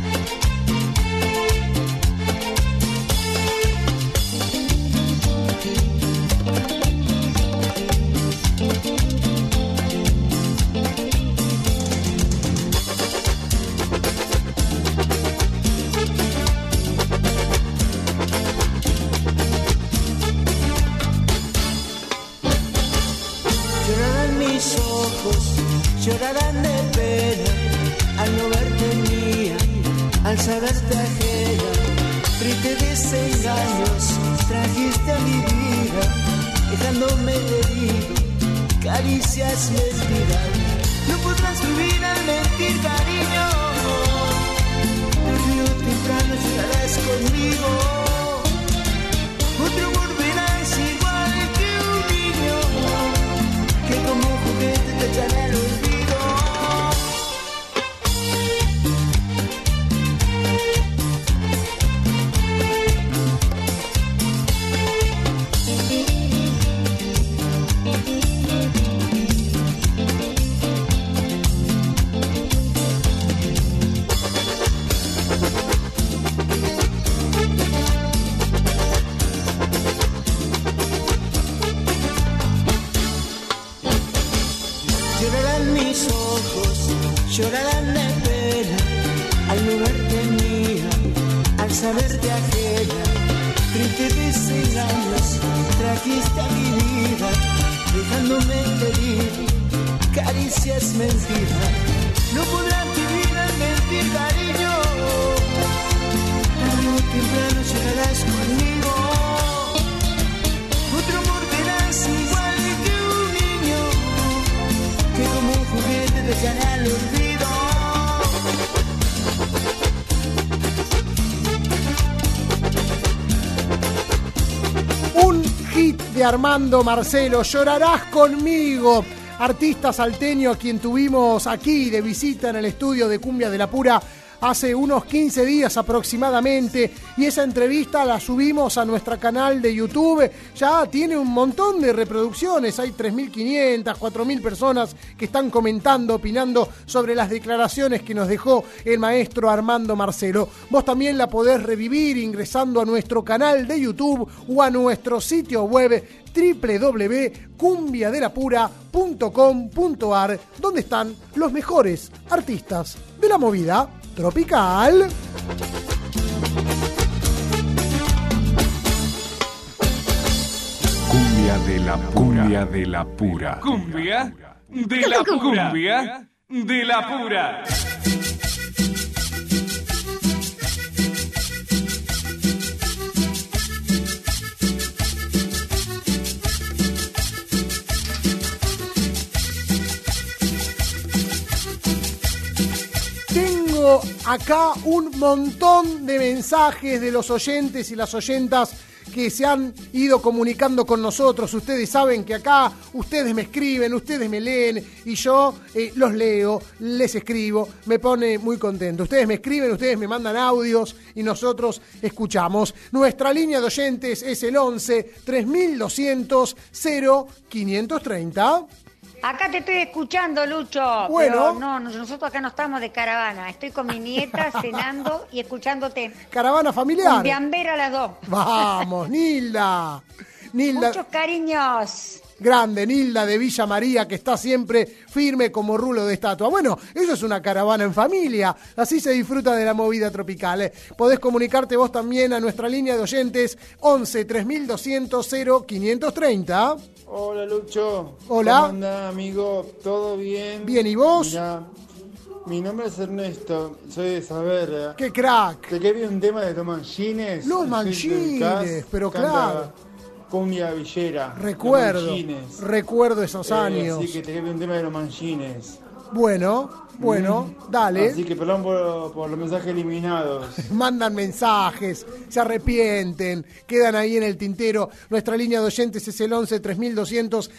Caricias mentiras. No podrán vivir al mentir, cariño. Tarde o temprano llorarás conmigo. Otro amor verás igual que un niño que como un juguete te echará al olvido. Un hit de Armando Marcelo, Llorarás conmigo. Artista salteño a quien tuvimos aquí de visita en el estudio de Cumbia de la Pura hace unos 15 días aproximadamente y esa entrevista la subimos a nuestro canal de YouTube. Ya tiene un montón de reproducciones, hay 3.500, 4.000 personas que están comentando, opinando sobre las declaraciones que nos dejó el maestro Armando Marcelo. Vos también la podés revivir ingresando a nuestro canal de YouTube o a nuestro sitio web www.cumbiadelapura.com.ar donde están los mejores artistas de la movida tropical. Cumbia de la pura. Cumbia de la pura. Cumbia de la pura. Cumbia de la pura. Acá un montón de mensajes de los oyentes y las oyentas que se han ido comunicando con nosotros. Ustedes saben que acá ustedes me escriben, ustedes me leen y yo eh, los leo, les escribo, me pone muy contento. Ustedes me escriben, ustedes me mandan audios y nosotros escuchamos. Nuestra línea de oyentes es el 11 3200 0530. Acá te estoy escuchando, Lucho. Bueno. Pero no, nos- nosotros acá no estamos de caravana. Estoy con mi nieta cenando y escuchándote. Caravana familiar. Cumbiambera a las dos. Vamos, Nilda. Nilda. Muchos cariños. Grande, Nilda de Villa María, que está siempre firme como rulo de estatua. Bueno, eso es una caravana en familia. Así se disfruta de la movida tropical. eh. Podés comunicarte vos también a nuestra línea de oyentes 11 3200 0530. Hola Lucho. Hola. ¿Cómo andás, amigo? ¿Todo bien? Bien, ¿y vos? Mirá, mi nombre es Ernesto, soy de Saavedra. ¡Qué crack! Te quería un tema de los manchines. Los Manchines, pero canta claro. Cumbia Villera. Recuerdo, Los recuerdo esos Eh, años. así que te quería un tema de los manchines. Bueno, bueno, dale. Así que perdón por, por los mensajes eliminados. mandan mensajes, se arrepienten, quedan ahí en el tintero. Nuestra línea de oyentes es el 11 3200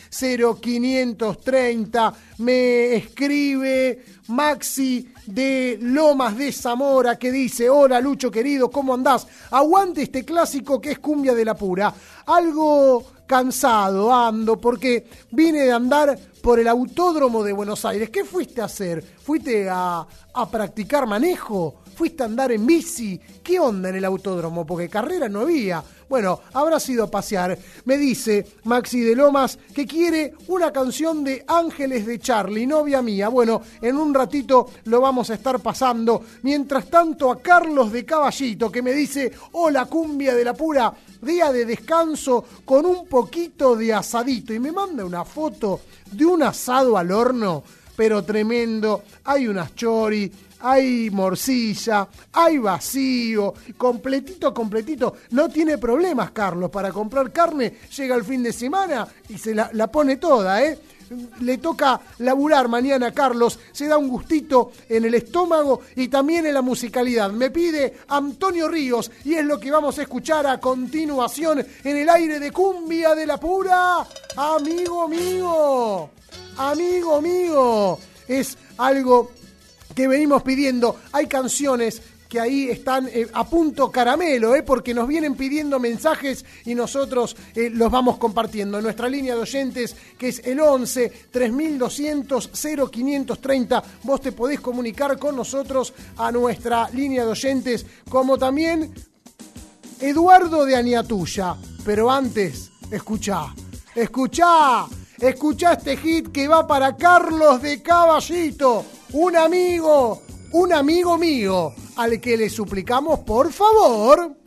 0530. Me escribe Maxi de Lomas de Zamora que dice, hola Lucho querido, ¿cómo andás? Aguante este clásico que es cumbia de la pura. Algo cansado ando porque vine de andar por el autódromo de Buenos Aires. ¿Qué fuiste a hacer? ¿Fuiste a, a practicar manejo? ¿Fuiste a andar en bici? ¿Qué onda en el autódromo? Porque carrera no había. Bueno, habrá sido a pasear. Me dice Maxi de Lomas que quiere una canción de Ángeles de Charlie, novia mía. Bueno, en un ratito lo vamos a estar pasando. Mientras tanto, a Carlos de Caballito que me dice: Hola, cumbia de la pura, día de descanso con un poquito de asadito. Y me manda una foto de un asado al horno, pero tremendo. Hay unas chori hay morcilla, hay vacío, completito, completito. No tiene problemas, Carlos, para comprar carne. Llega el fin de semana y se la, la pone toda, ¿eh? Le toca laburar mañana, Carlos. Se da un gustito en el estómago y también en la musicalidad. Me pide Antonio Ríos y es lo que vamos a escuchar a continuación en el aire de cumbia de la pura. Amigo mío, amigo mío. Es algo que venimos pidiendo. Hay canciones que ahí están eh, a punto caramelo, eh, porque nos vienen pidiendo mensajes y nosotros eh, los vamos compartiendo. En nuestra línea de oyentes, que es el 11 3200 0530, vos te podés comunicar con nosotros a nuestra línea de oyentes, como también Eduardo de Aniatuya. Pero antes, escuchá, escuchá, escuchá este hit que va para Carlos de Caballito un amigo, un amigo mío, al que le suplicamos por favor.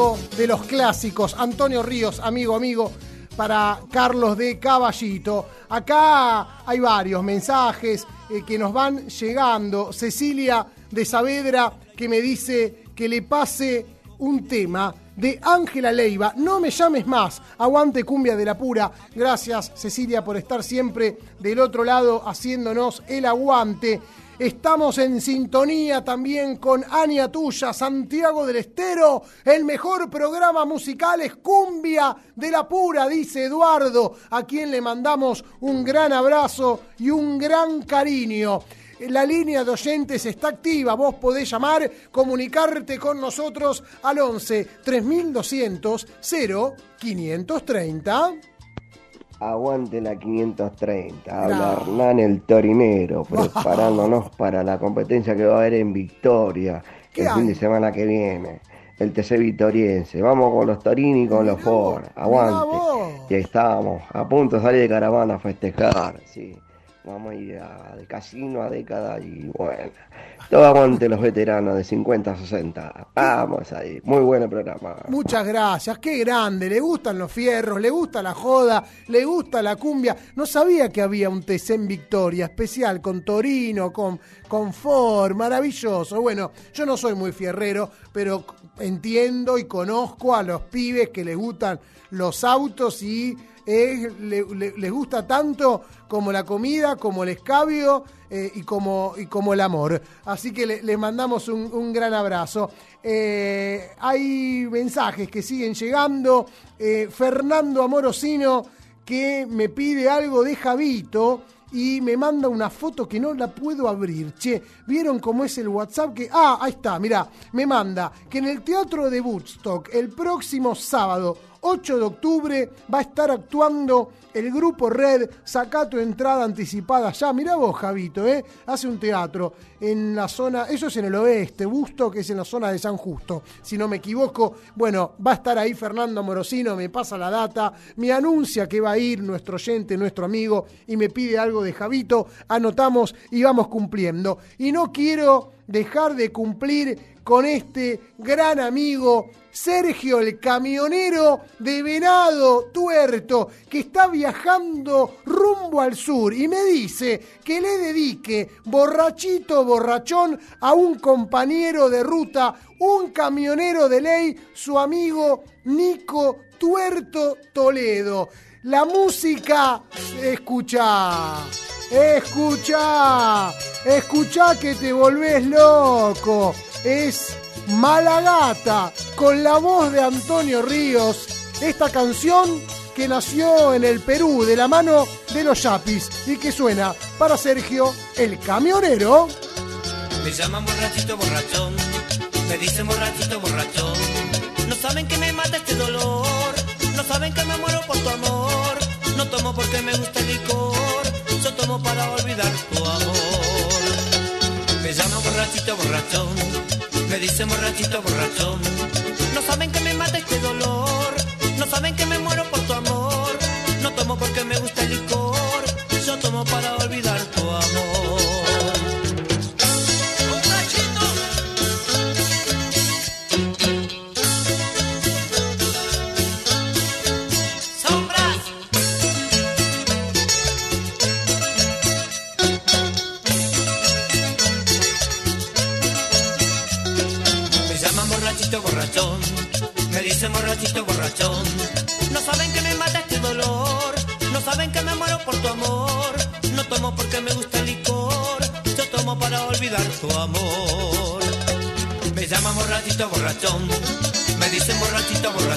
De los clásicos, Antonio Ríos, amigo, amigo, para Carlos de Caballito. Acá hay varios mensajes eh, que nos van llegando. Cecilia de Saavedra que me dice que le pase un tema de Ángela Leiva. No me llames más. Aguante cumbia de la pura. Gracias Cecilia por estar siempre del otro lado haciéndonos el aguante. Estamos en sintonía también con Ania Tuya, Santiago del Estero. El mejor programa musical es Cumbia de la Pura, dice Eduardo, a quien le mandamos un gran abrazo y un gran cariño. la línea de oyentes está activa. Vos podés llamar, comunicarte con nosotros al 11 3200 0530. Aguante la 530. Habla Hernán el Torinero, preparándonos para la competencia que va a haber en Victoria ¿Qué el fin de semana que viene. El TC Vitoriense. Vamos con los Torini y con los Ford. Aguante. Y ahí estamos, a punto de salir de caravana a festejar. Sí. Vamos a ir al casino a década y bueno. Todo aguante los veteranos de 50 a 60. Vamos ahí. Muy buen programa. Muchas gracias, qué grande, le gustan los fierros, le gusta la joda, le gusta la cumbia. No sabía que había un TC en Victoria especial con Torino, con, con Ford, maravilloso. Bueno, yo no soy muy fierrero, pero entiendo y conozco a los pibes que les gustan los autos y eh, le- le- les gusta tanto como la comida, como el escabio eh, y, como, y como el amor. Así que le- les mandamos un, gran abrazo. Eh, hay mensajes que siguen llegando. Eh, Fernando Amorosino que me pide algo de Javito y me manda una foto que no la puedo abrir. Che, ¿vieron cómo es el WhatsApp? Que, ah, ahí está, mirá, me manda que en el Teatro de Woodstock el próximo sábado 8 de octubre va a estar actuando el grupo Red, saca tu entrada anticipada ya. Mirá vos, Javito, ¿eh? Hace un teatro en la zona, eso es en el oeste, Busto, que es en la zona de San Justo, si no me equivoco. Bueno, va a estar ahí Fernando Morosino, me pasa la data, me anuncia que va a ir nuestro oyente, nuestro amigo, y me pide algo de Javito, anotamos y vamos cumpliendo. Y no quiero dejar de cumplir con este gran amigo Sergio el camionero de Venado Tuerto que está viajando rumbo al sur y me dice que le dedique borrachito borrachón a un compañero de ruta, un camionero de ley, su amigo Nico Tuerto Toledo. La música, escucha, escucha, escucha que te volvés loco. Es Malagata con la voz de Antonio Ríos. Esta canción que nació en el Perú de la mano de los Yapis y que suena para Sergio el camionero. Me llaman borrachito borrachón, me dicen borrachito borrachón. No saben que me mata este dolor, no saben que me muero por tu amor. No tomo porque me gusta el licor, yo tomo para olvidar tu amor. Me llaman borrachito borrachón, me dicen borrachito borrachón. Borrachito me dicen borrachito.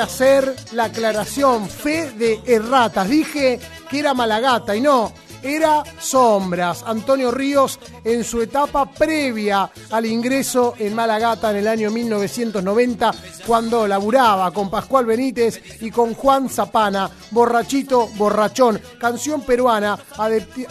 Hacer la aclaración. Fe de erratas. Dije que era Malagata y no. Era Sombras. Antonio Ríos en su etapa previa al ingreso en Malagata en el año 1990, cuando laburaba con Pascual Benítez y con Juan Zapana, Borrachito Borrachón, canción peruana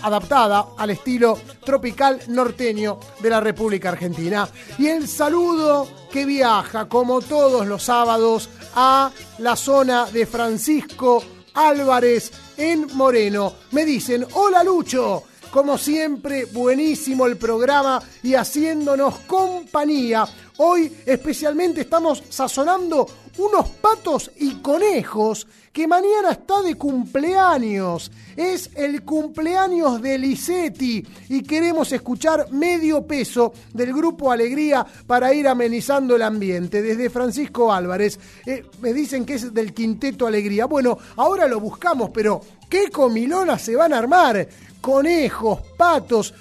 adaptada al estilo tropical norteño de la República Argentina. Y el saludo que viaja, como todos los sábados, a la zona de Francisco Álvarez en Moreno. Me dicen, hola Lucho. Como siempre, buenísimo el programa y haciéndonos compañía. Hoy especialmente estamos sazonando unos patos y conejos que mañana está de cumpleaños. Es el cumpleaños de Lisetti y queremos escuchar medio peso del grupo Alegría para ir amenizando el ambiente. Desde Francisco Álvarez, eh, me dicen que es del Quinteto Alegría. Bueno, ahora lo buscamos, pero ¿qué comilonas se van a armar? Conejos, patos.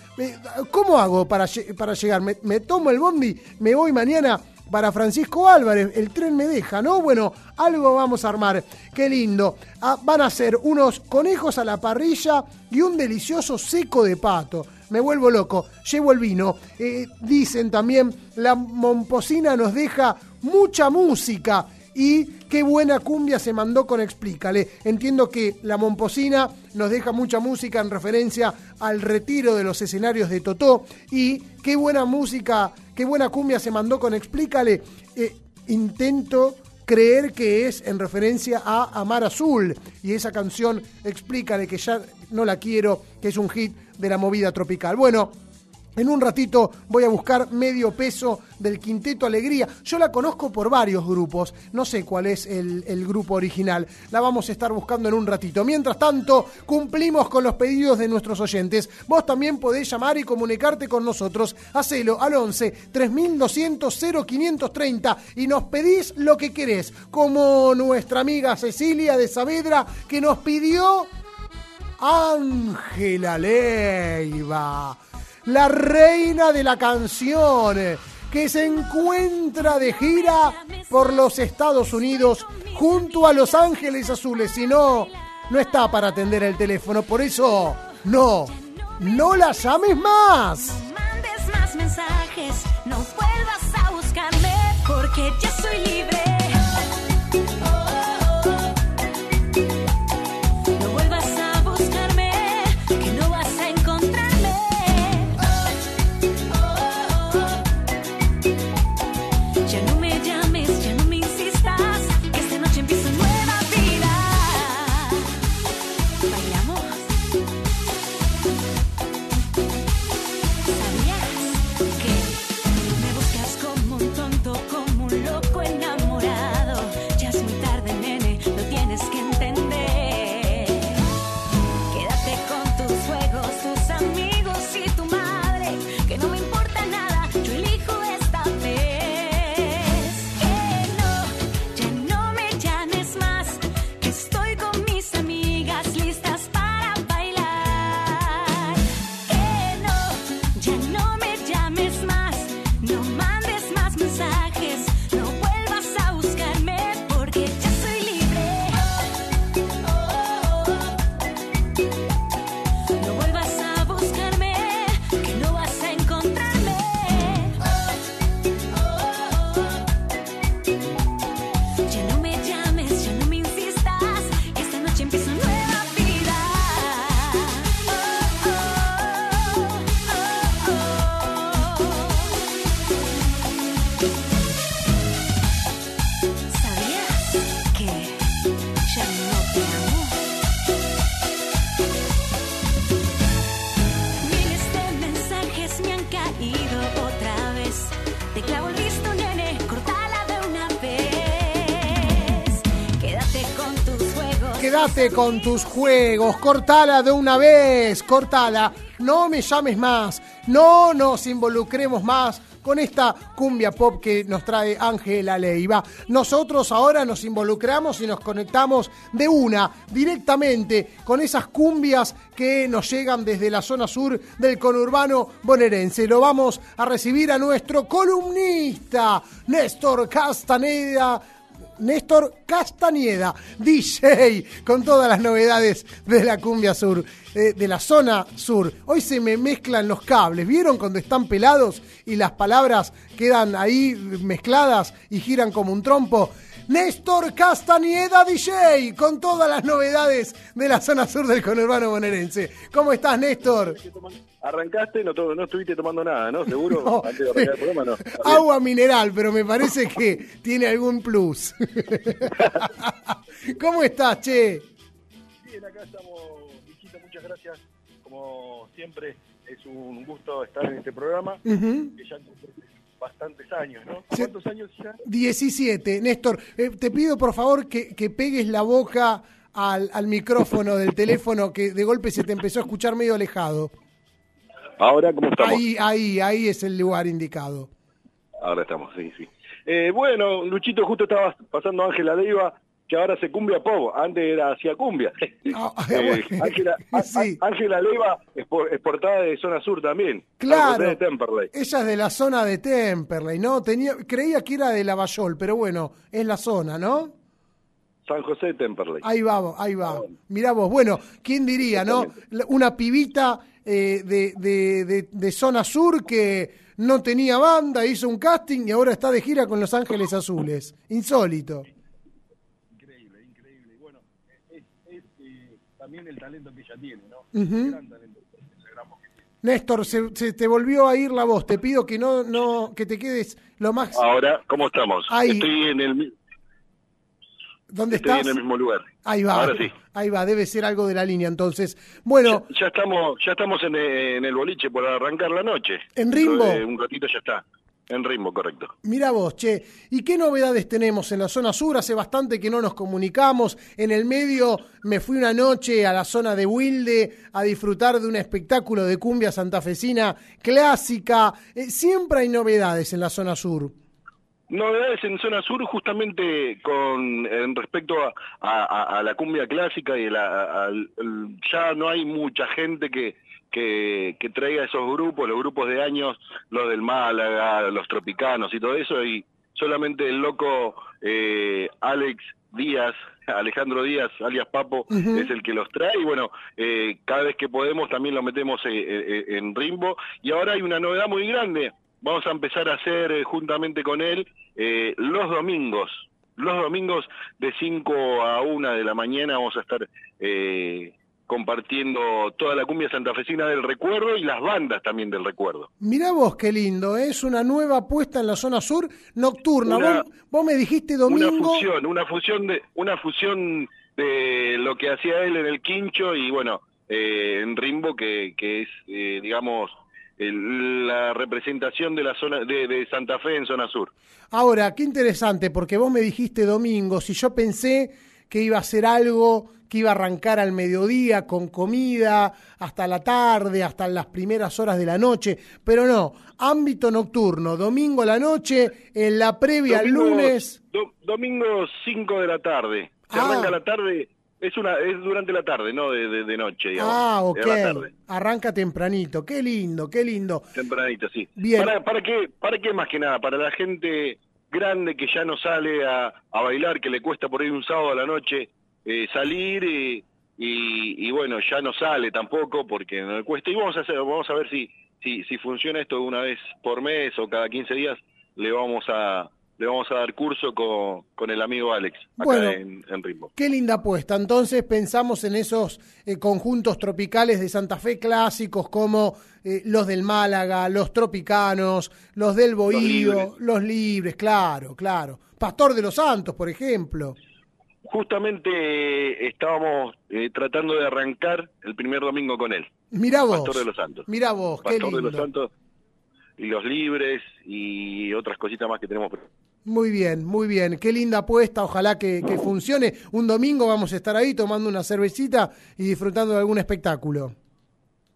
¿Cómo hago para, para llegar? ¿Me, tomo el bondi? ¿Me voy mañana? para Francisco Álvarez. El tren me deja, ¿no? Bueno, algo vamos a armar. Qué lindo. Ah, van a ser unos conejos a la parrilla y un delicioso seco de pato. Me vuelvo loco. Llevo el vino. Eh, dicen también, la momposina nos deja mucha música. Y qué buena cumbia se mandó con Explícale. Entiendo que la momposina nos deja mucha música en referencia al retiro de los escenarios de Totó. Y qué buena música, qué buena cumbia se mandó con Explícale. Eh, intento creer que es en referencia a Amar Azul y esa canción Explícale que ya no la quiero, que es un hit de la movida tropical. Bueno, en un ratito voy a buscar medio peso del Quinteto Alegría. Yo la conozco por varios grupos, no sé cuál es el, grupo original. La vamos a estar buscando en un ratito. Mientras tanto, cumplimos con los pedidos de nuestros oyentes. Vos también podés llamar y comunicarte con nosotros. Hacelo al 11 3200 0530 y nos pedís lo que querés. Como nuestra amiga Cecilia de Saavedra que nos pidió Ángela Leiva la reina de la canción, que se encuentra de gira por los Estados Unidos junto a Los Ángeles Azules. Si no, no está para atender el teléfono. Por eso, no, no la llames más. No mandes más mensajes, no vuelvas a buscarme, porque ya soy libre. Con tus juegos, cortala de una vez, cortala. No me llames más, no nos involucremos más con esta cumbia pop que nos trae Ángela Leiva. Nosotros ahora nos involucramos y nos conectamos de una, directamente, con esas cumbias que nos llegan desde la zona sur del conurbano bonaerense. Lo vamos a recibir a nuestro columnista, Néstor Castaneda. Néstor Castañeda, DJ, con todas las novedades de la cumbia sur, eh, de la zona sur. Hoy se me mezclan los cables, ¿vieron cuando están pelados y las palabras quedan ahí mezcladas y giran como un trompo? Néstor Castañeda, DJ, con todas las novedades de la zona sur del conurbano bonaerense. ¿Cómo estás, Néstor? Arrancaste, no, to- no estuviste tomando nada, ¿no? ¿Seguro? No. Antes de arrancar el programa, no. Agua mineral, pero me parece que tiene algún plus. ¿Cómo estás, che? Bien, acá estamos, Luchito, muchas gracias. Como siempre, es un gusto estar en este programa. Ujú. que ya bastantes años, ¿no? ¿Cuántos años ya? 17. Néstor, eh, te pido por favor que, que pegues la boca al, al micrófono del teléfono que de golpe se te empezó a escuchar medio alejado. Ahora, ¿cómo estamos? Ahí, ahí, ahí es el lugar indicado. Ahora estamos, sí, sí. Eh, bueno, Luchito, justo estaba pasando Ángela Leiva, que ahora se cumbia pop, antes era hacía cumbia. Ah, Eh, Ángela Ángela Leiva es, por- es portada de Zona Sur también. Claro. De Temperley. Ella es de la zona de Temperley, ¿no? Tenía, creía que era de Lavallol, pero bueno, es la zona, ¿no? San José de Temperley. Ahí va, ahí va. Mirá vos, bueno, ¿quién diría, no? Una pibita eh, de, de, de, de zona sur que no tenía banda, hizo un casting y ahora está de gira con Los Ángeles Azules. Insólito. También el talento que ella tiene, ¿no? Ujú. Gran talento. Néstor, se, se te volvió a ir la voz. Te pido que no, no, que te quedes lo más. Ahora, ¿cómo estamos? Ahí. Estoy en el, mi- ¿Dónde estoy estás? en el mismo lugar. Ahí va. Ahora sí. Ahí va, debe ser algo de la línea entonces. Bueno, Ya estamos, ya estamos en, en el boliche por arrancar la noche. ¿En Rimbo? Un ratito ya está. En ritmo, correcto. Mira vos, che, ¿y qué novedades tenemos en la zona sur? Hace bastante que no nos comunicamos. En el medio me fui una noche a la zona de Wilde a disfrutar de un espectáculo de cumbia santafesina clásica. Eh, siempre hay novedades en la zona sur. Novedades en zona sur justamente con en respecto a, a- a- a la cumbia clásica y la, ya no hay mucha gente que, que, que traiga esos grupos, los grupos de años, los del Málaga, los tropicanos y todo eso, y solamente el loco eh, Alex Díaz, Alejandro Díaz, alias Papo, es el que los trae y bueno, eh, cada vez que podemos también lo metemos eh, eh, en Rimbo. Y ahora hay una novedad muy grande, vamos a empezar a hacer juntamente con él los domingos, los domingos de 5 a 1 de la mañana vamos a estar eh, compartiendo toda la cumbia santafesina del recuerdo y las bandas también del recuerdo. Mirá vos qué lindo, ¿eh? es una nueva apuesta en la zona sur nocturna. Una- vos, vos me dijiste domingo. Una fusión, una fusión de una fusión de lo que hacía él en el Quincho y bueno, eh, en Rimbo que, que es eh, digamos la representación de la zona de, de Santa Fe en zona sur. Ahora, qué interesante, porque vos me dijiste domingo, si yo pensé que iba a ser algo que iba a arrancar al mediodía con comida hasta la tarde, hasta las primeras horas de la noche, pero no, ámbito nocturno, domingo a la noche, en la previa al lunes. do- domingo 5 de la tarde. Se Ah. arranca la tarde, es una es durante la tarde, no de, de- de noche, digamos. Ah, ok. tarde, Arranca tempranito. Qué lindo, qué lindo. tempranito, sí. Bien. ¿Para, para qué? ¿Para qué más que nada? Para la gente grande que ya no sale a, a bailar, que le cuesta por ahí un sábado a la noche eh, salir y, y, y bueno, ya no sale tampoco porque no le cuesta. Y vamos a hacer, vamos a ver si, si, si funciona esto una vez por mes o cada 15 días, le vamos a le vamos a dar curso con, con el amigo Alex acá Bueno. en, en Rimbo. Qué linda apuesta. Entonces pensamos en esos eh, conjuntos tropicales de Santa Fe clásicos como eh, los del Málaga, los tropicanos, los del Bohío, los libres. claro, claro. Pastor de los Santos, por ejemplo. Justamente eh, estábamos eh, tratando de arrancar el primer domingo con él. Mirá vos. Pastor de los Santos. Mirá vos, qué Pastor de lindo. los Santos y los libres y otras cositas más que tenemos. Muy bien, muy bien. Qué linda apuesta. Ojalá que, que funcione. Un domingo vamos a estar ahí tomando una cervecita y disfrutando de algún espectáculo.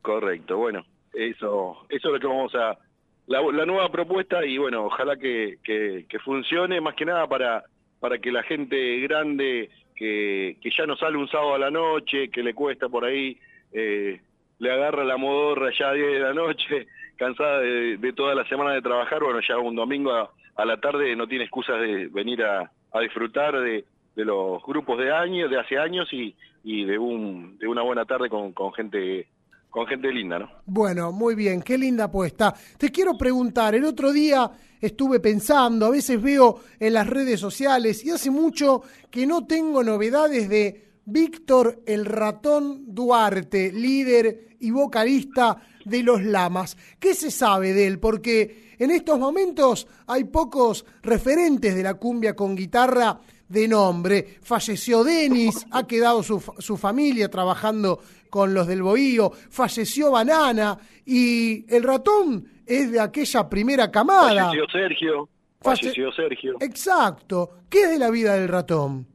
Correcto, bueno, eso, eso es lo que vamos a, la, la nueva propuesta y bueno, ojalá que, que, que funcione más que nada para, para que la gente grande que, que ya no sale un sábado a la noche, que le cuesta por ahí, eh, le agarra la modorra ya a 10 de la noche, cansada de, de toda la semana de trabajar, bueno, ya un domingo a, a la tarde no tiene excusas de venir a, a disfrutar de, de los grupos de años, de hace años y, y de un de una buena tarde con, con gente con gente linda, ¿no? Bueno, muy bien, qué linda apuesta. Te quiero preguntar, el otro día estuve pensando, a veces veo en las redes sociales y hace mucho que no tengo novedades de Víctor el ratón Duarte, líder y vocalista de Los Lamas. ¿Qué se sabe de él? Porque en estos momentos hay pocos referentes de la cumbia con guitarra de nombre. Falleció Denis, ha quedado su, su familia trabajando con los del Bohío, falleció Banana y el ratón es de aquella primera camada. Falleció Sergio. Falle- Falleció Sergio. Exacto. ¿Qué es de la vida del ratón?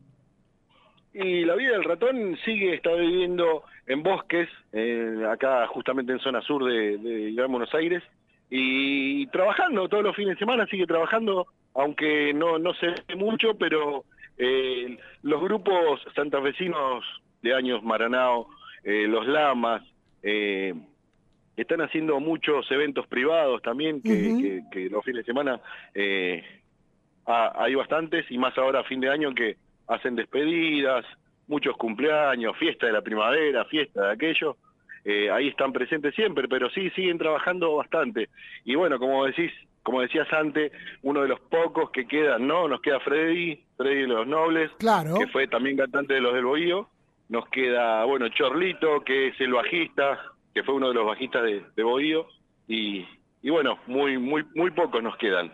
Y la vida del ratón sigue, está viviendo en bosques, eh, acá justamente en zona sur de, de Gran Buenos Aires, y trabajando todos los fines de semana, sigue trabajando, aunque no, no se ve mucho, pero eh, los grupos santafesinos de años Maranao, eh, los Lamas, eh, están haciendo muchos eventos privados también, que, Ujú. que- que los fines de semana eh, ha- hay bastantes, y más ahora a fin de año que hacen despedidas, muchos cumpleaños, fiesta de la primavera, fiesta de aquello. Eh, ahí están presentes siempre, pero sí siguen trabajando bastante. Y bueno, como decís, como decías antes, uno de los pocos que quedan, ¿no? Nos queda Freddy, Freddy de los Nobles, Claro. que fue también cantante de los del Bohío. Nos queda, bueno, Chorlito, que es el bajista, que fue uno de los bajistas de, de Bohío. Y, y bueno, muy, muy, muy pocos nos quedan.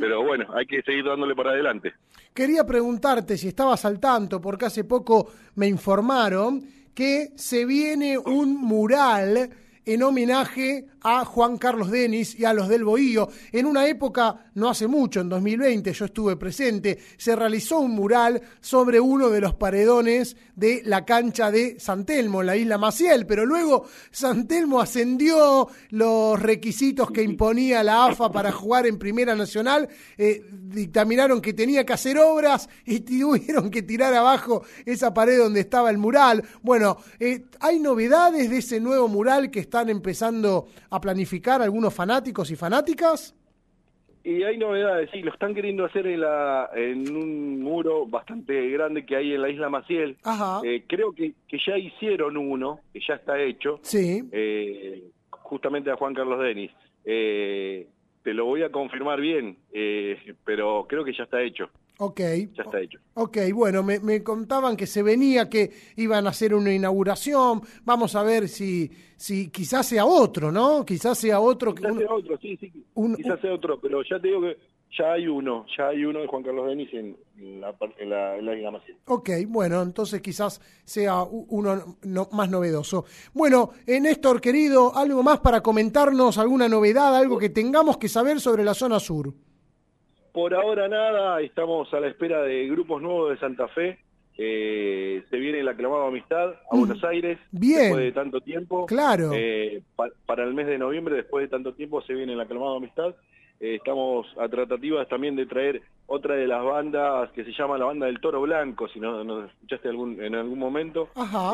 Pero bueno, hay que seguir dándole para adelante. Quería preguntarte si estabas al tanto, porque hace poco me informaron que se viene un mural en homenaje a Juan Carlos Denis y a los del Bohío. En una época, no hace mucho, en 2020, yo estuve presente, se realizó un mural sobre uno de los paredones de la cancha de San Telmo, la isla Maciel, pero luego San Telmo ascendió los requisitos que imponía la AFA para jugar en Primera Nacional, eh, dictaminaron que tenía que hacer obras y tuvieron que tirar abajo esa pared donde estaba el mural. Bueno, eh, ¿hay novedades de ese nuevo mural que están empezando a planificar algunos fanáticos y fanáticas? Y hay novedades, sí, lo están queriendo hacer en, la, en un muro bastante grande que hay en la isla Maciel. Ajá. Eh, creo que, que ya hicieron uno, que ya está hecho, Sí. eh, justamente a Juan Carlos Denis. Eh, te lo voy a confirmar bien, pero creo que ya está hecho, Ok. ya está hecho. Ok, bueno, me, me contaban que se venía, que iban a hacer una inauguración. Vamos a ver si, si quizás sea otro, ¿no? Quizás sea otro. que Quizás uno- sea otro, sí, sí, un- quizás sea otro, pero ya te digo que ya hay uno, ya hay uno de Juan Carlos Denis en, la, en la, en la. Ok, bueno, entonces quizás sea uno no- más novedoso. Bueno, eh, Néstor, querido, ¿algo más para comentarnos? ¿Alguna novedad? ¿Algo que tengamos que saber sobre la zona sur? Por ahora nada, estamos a la espera de grupos nuevos de Santa Fe. Eh, se viene el aclamado Amistad a Buenos Aires Bien. después de tanto tiempo. Claro. Eh, pa- para el mes de noviembre, después de tanto tiempo, se viene el aclamado Amistad. Eh, estamos a tratativas también de traer otra de las bandas que se llama la banda del Toro Blanco, si no nos escuchaste algún, en algún momento. Ajá.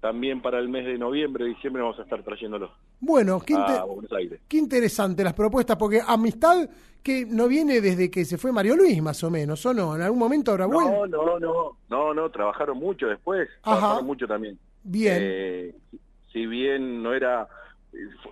También para el mes de noviembre, diciembre vamos a estar trayéndolo Bueno, qué, a Buenos Aires. qué interesante las propuestas, porque amistad que no viene desde que se fue Mario Luis, más o menos, ¿o no? ¿En algún momento habrá vuelto? No, no, no, no, no, trabajaron mucho después, Ajá. trabajaron mucho también. Bien. Eh, si bien no era,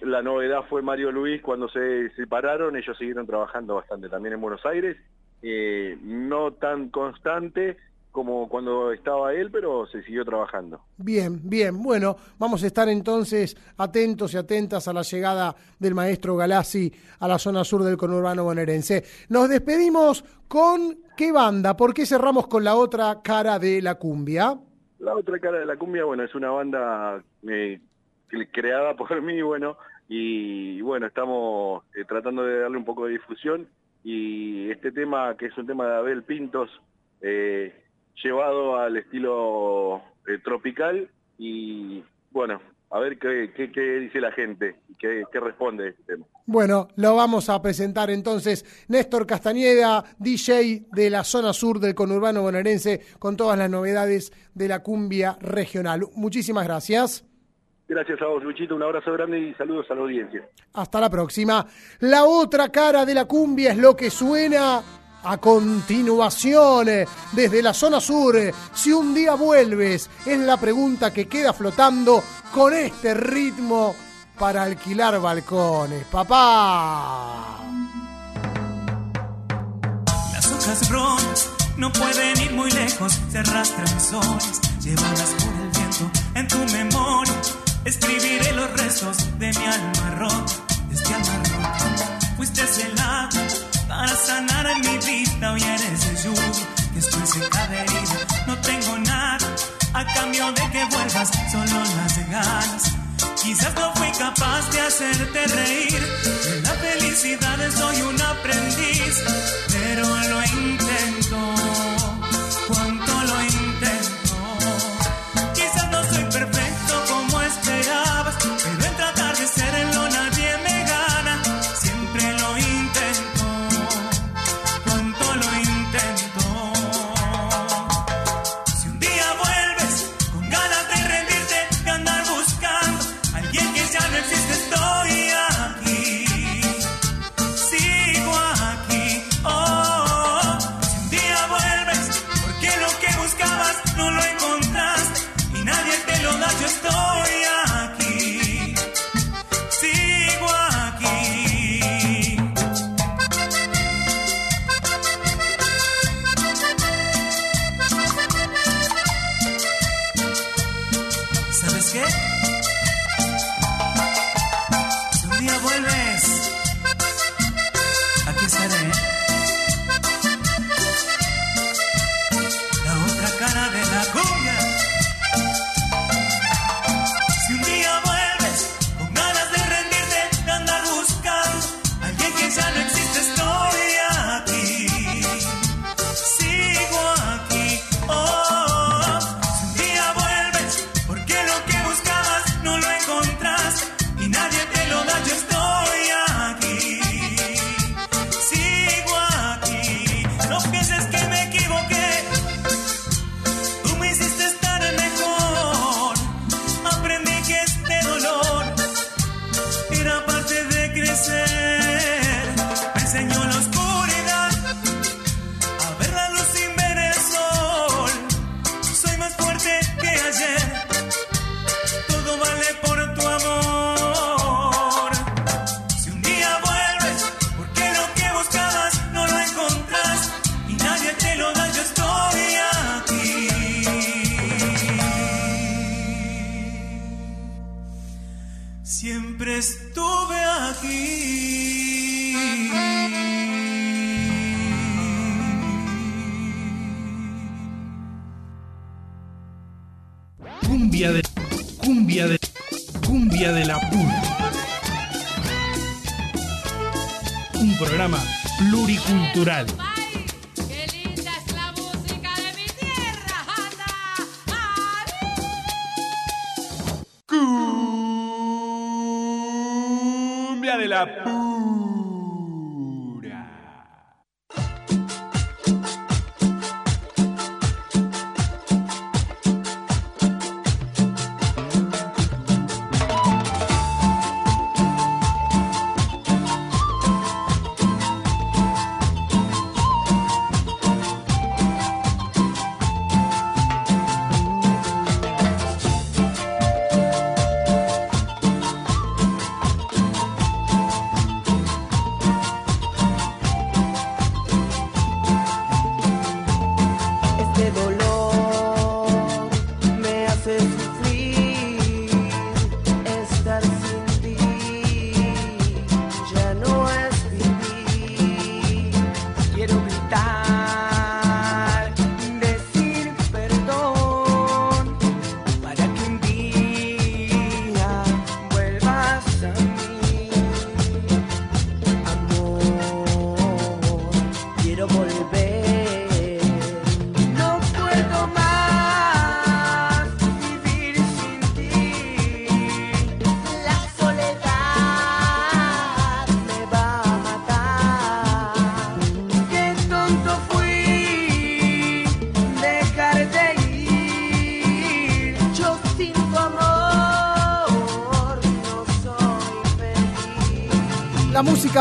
la novedad fue Mario Luis cuando se separaron, ellos siguieron trabajando bastante también en Buenos Aires, eh, no tan constante como cuando estaba él, pero se siguió trabajando. Bien, bien. Bueno, vamos a estar entonces atentos y atentas a la llegada del maestro Galassi a la zona sur del conurbano bonaerense. Nos despedimos con qué banda, ¿por qué cerramos con la otra cara de la cumbia? La otra cara de la cumbia, bueno, es una banda eh, cre- creada por mí, bueno, y bueno, estamos eh, tratando de darle un poco de difusión y este tema, que es un tema de Abel Pintos, eh, llevado al estilo eh, tropical y bueno, a ver qué, qué, qué dice la gente, qué, qué responde este tema. Bueno, lo vamos a presentar entonces Néstor Castañeda, DJ de la zona sur del conurbano bonaerense, con todas las novedades de la cumbia regional. Muchísimas gracias. Gracias a vos, Luchito, un abrazo grande y saludos a la audiencia. Hasta la próxima. La otra cara de la cumbia es lo que suena a continuación desde la zona sur. Si un día vuelves, es la pregunta que queda flotando con este ritmo para alquilar balcones. Papá. Las hojas brotas no pueden ir muy lejos, se arrastran solas, llevadas por el viento en tu memoria. Escribiré los restos de mi alma rota, de este alma rota. Fuiste lado para sanar en mi vida. Hoy eres el yugo que estoy cada herida. No tengo nada a cambio de que vuelvas, solo las ganas. Quizás no fui capaz de hacerte reír. De la felicidad soy un aprendiz, pero lo encontré.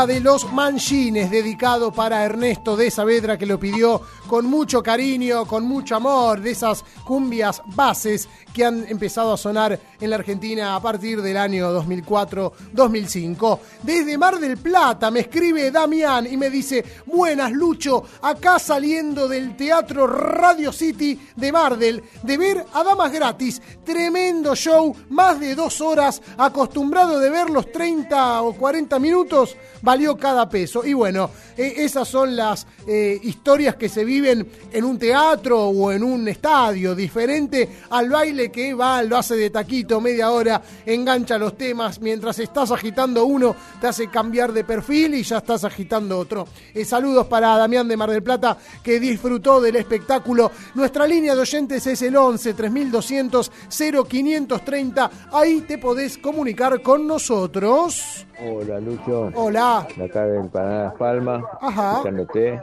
de los Manchines, dedicado para Ernesto de Saavedra, que lo pidió con mucho cariño, con mucho amor, de esas cumbias bases que han empezado a sonar en la Argentina a partir del año 2004-2005. Desde Mar del Plata me escribe Damián y me dice, buenas Lucho, acá saliendo del Teatro Radio City de Mar del, de ver a Damas Gratis, tremendo show, más de dos horas, acostumbrado de ver los 30 o 40 minutos, valió cada peso. Y bueno, eh, esas son las eh, historias que se viven en un teatro o en un estadio, diferente al baile que va, lo hace de taquito, media hora, engancha los temas, mientras estás agitando uno, te hace cambiar de perfil y ya estás agitando otro. Eh, saludos para Damián de Mar del Plata, que disfrutó del espectáculo. Nuestra línea de oyentes es el 11 3200 0530. Ahí te podés comunicar con nosotros. Hola Lucho. Hola. De acá de Empanadas Palma. Ajá. Escuchándote.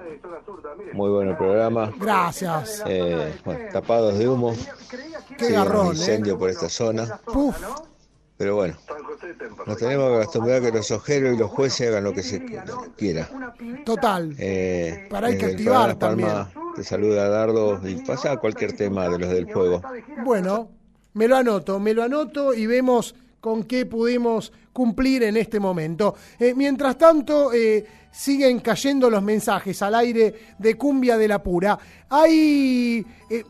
Muy buen programa. Gracias. Eh, bueno, tapados de humo. Qué Sí, garrón, un incendio por esta zona. Puf. Pero bueno, nos tenemos que acostumbrar a que los ojeros y los jueces hagan lo que se quiera. Total. Eh, Para hay que activar Palma te saluda Dardo y pasa cualquier tema de los del fuego. Bueno, me lo anoto, me lo anoto y vemos con qué pudimos cumplir en este momento. Eh, mientras tanto, eh, siguen cayendo los mensajes al aire de Cumbia de la Pura. Hay... eh,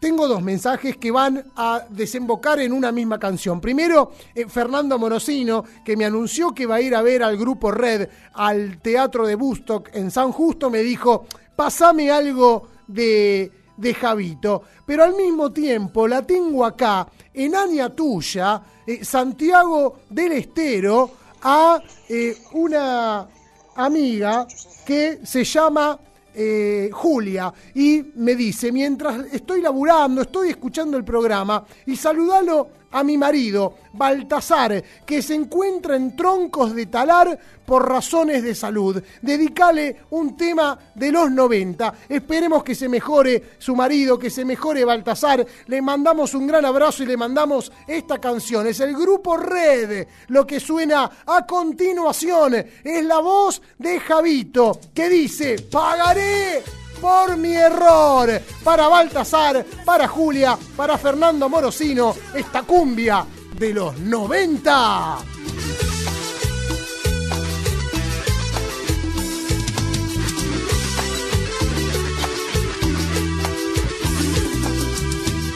tengo dos mensajes que van a desembocar en una misma canción. Primero, Fernando Morosino, que me anunció que va a ir a ver al grupo Red al Teatro de Bustock en San Justo, me dijo, pasame algo de, de Javito. Pero al mismo tiempo la tengo acá, en Aña Tuya, eh, Santiago del Estero, a eh, una amiga que se llama eh, Julia y me dice, mientras estoy laburando, estoy escuchando el programa y saludalo a mi marido, Baltasar, que se encuentra en troncos de talar por razones de salud. Dedicale un tema de los 90. Esperemos que se mejore su marido, que se mejore Baltasar. Le mandamos un gran abrazo y le mandamos esta canción. Es el grupo Red. Lo que suena a continuación es la voz de Javito, que dice, pagaré por mi error. Para Baltasar, para Julia, para Fernando Morosino, esta cumbia de los 90.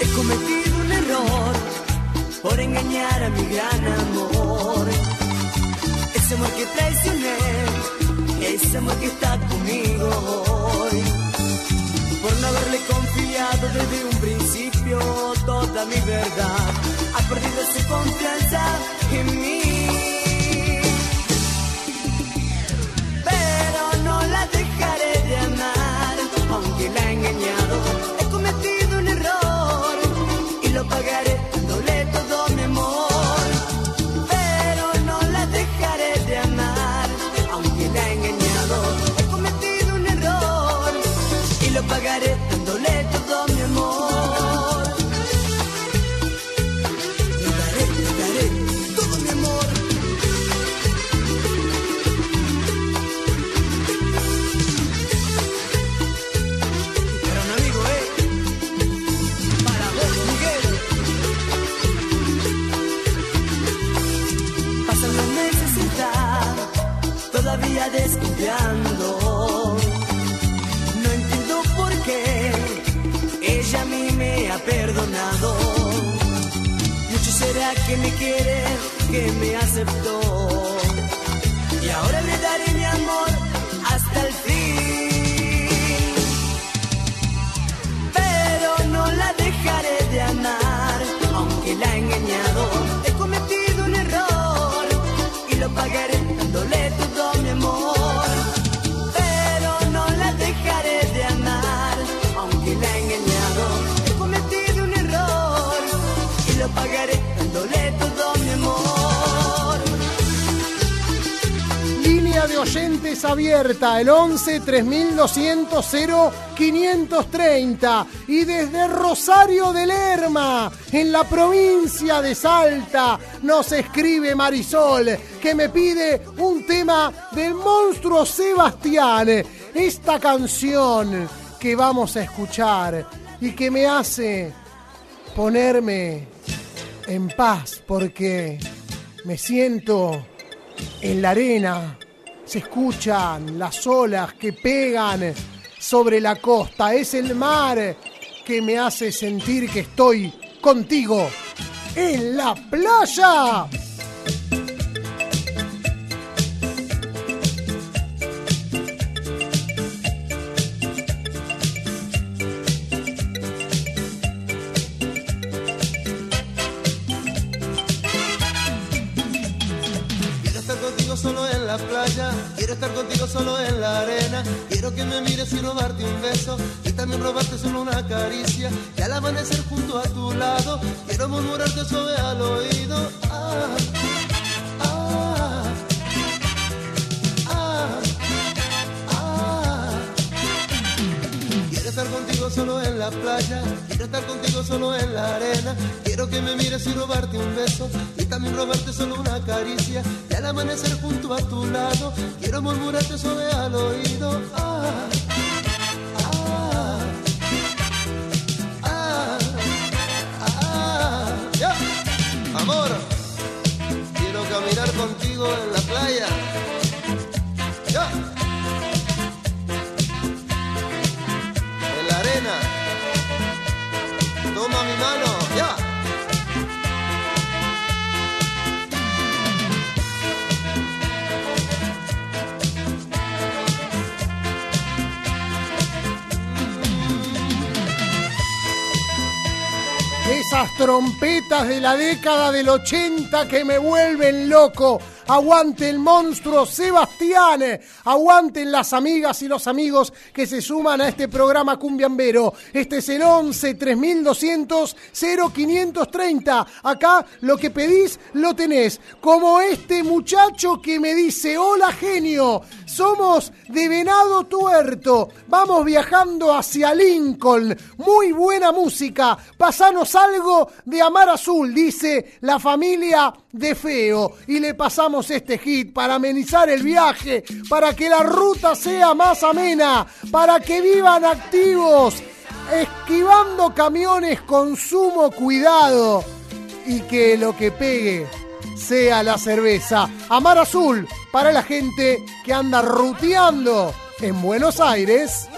He cometido un error por engañar a mi gran amor. Ese amor que traicioné, ese amor que está conmigo. Por no haberle confiado desde un principio toda mi verdad, ha perdido su confianza en mí. Pero no la dejaré de amar, aunque la he engañado. He cometido un error y lo pagaré lo pagaré abierta, el 11 3200 0530. Y desde Rosario de Lerma, en la provincia de Salta, nos escribe Marisol, que me pide un tema del monstruo Sebastián. Esta canción que vamos a escuchar y que me hace ponerme en paz porque me siento en la arena, se escuchan las olas que pegan sobre la costa. Es el mar que me hace sentir que estoy contigo en la playa. Quiero que me mires y robarte un beso. Y también robarte solo una caricia. Y al amanecer junto a tu lado. Quiero murmurarte suave al oído. Ah, la playa, quiero estar contigo solo en la arena. Quiero que me mires y robarte un beso y también robarte solo una caricia. Y al amanecer junto a tu lado, quiero murmurarte suave al oído. Ah, Esas trompetas de la década del 80 que me vuelven loco. Aguante el monstruo Sebastián. Aguanten las amigas y los amigos que se suman a este programa cumbiambero. Este es el 11 3200 0530. Acá lo que pedís lo tenés. Como este muchacho que me dice, hola genio, somos de Venado Tuerto. Vamos viajando hacia Lincoln. Muy buena música. Pasanos algo de Amar Azul, dice la familia de Feo. Y le pasamos este hit para amenizar el viaje, para que la ruta sea más amena, para que vivan activos, esquivando camiones con sumo cuidado y que lo que pegue sea la cerveza. Amar Azul para la gente que anda ruteando en Buenos Aires.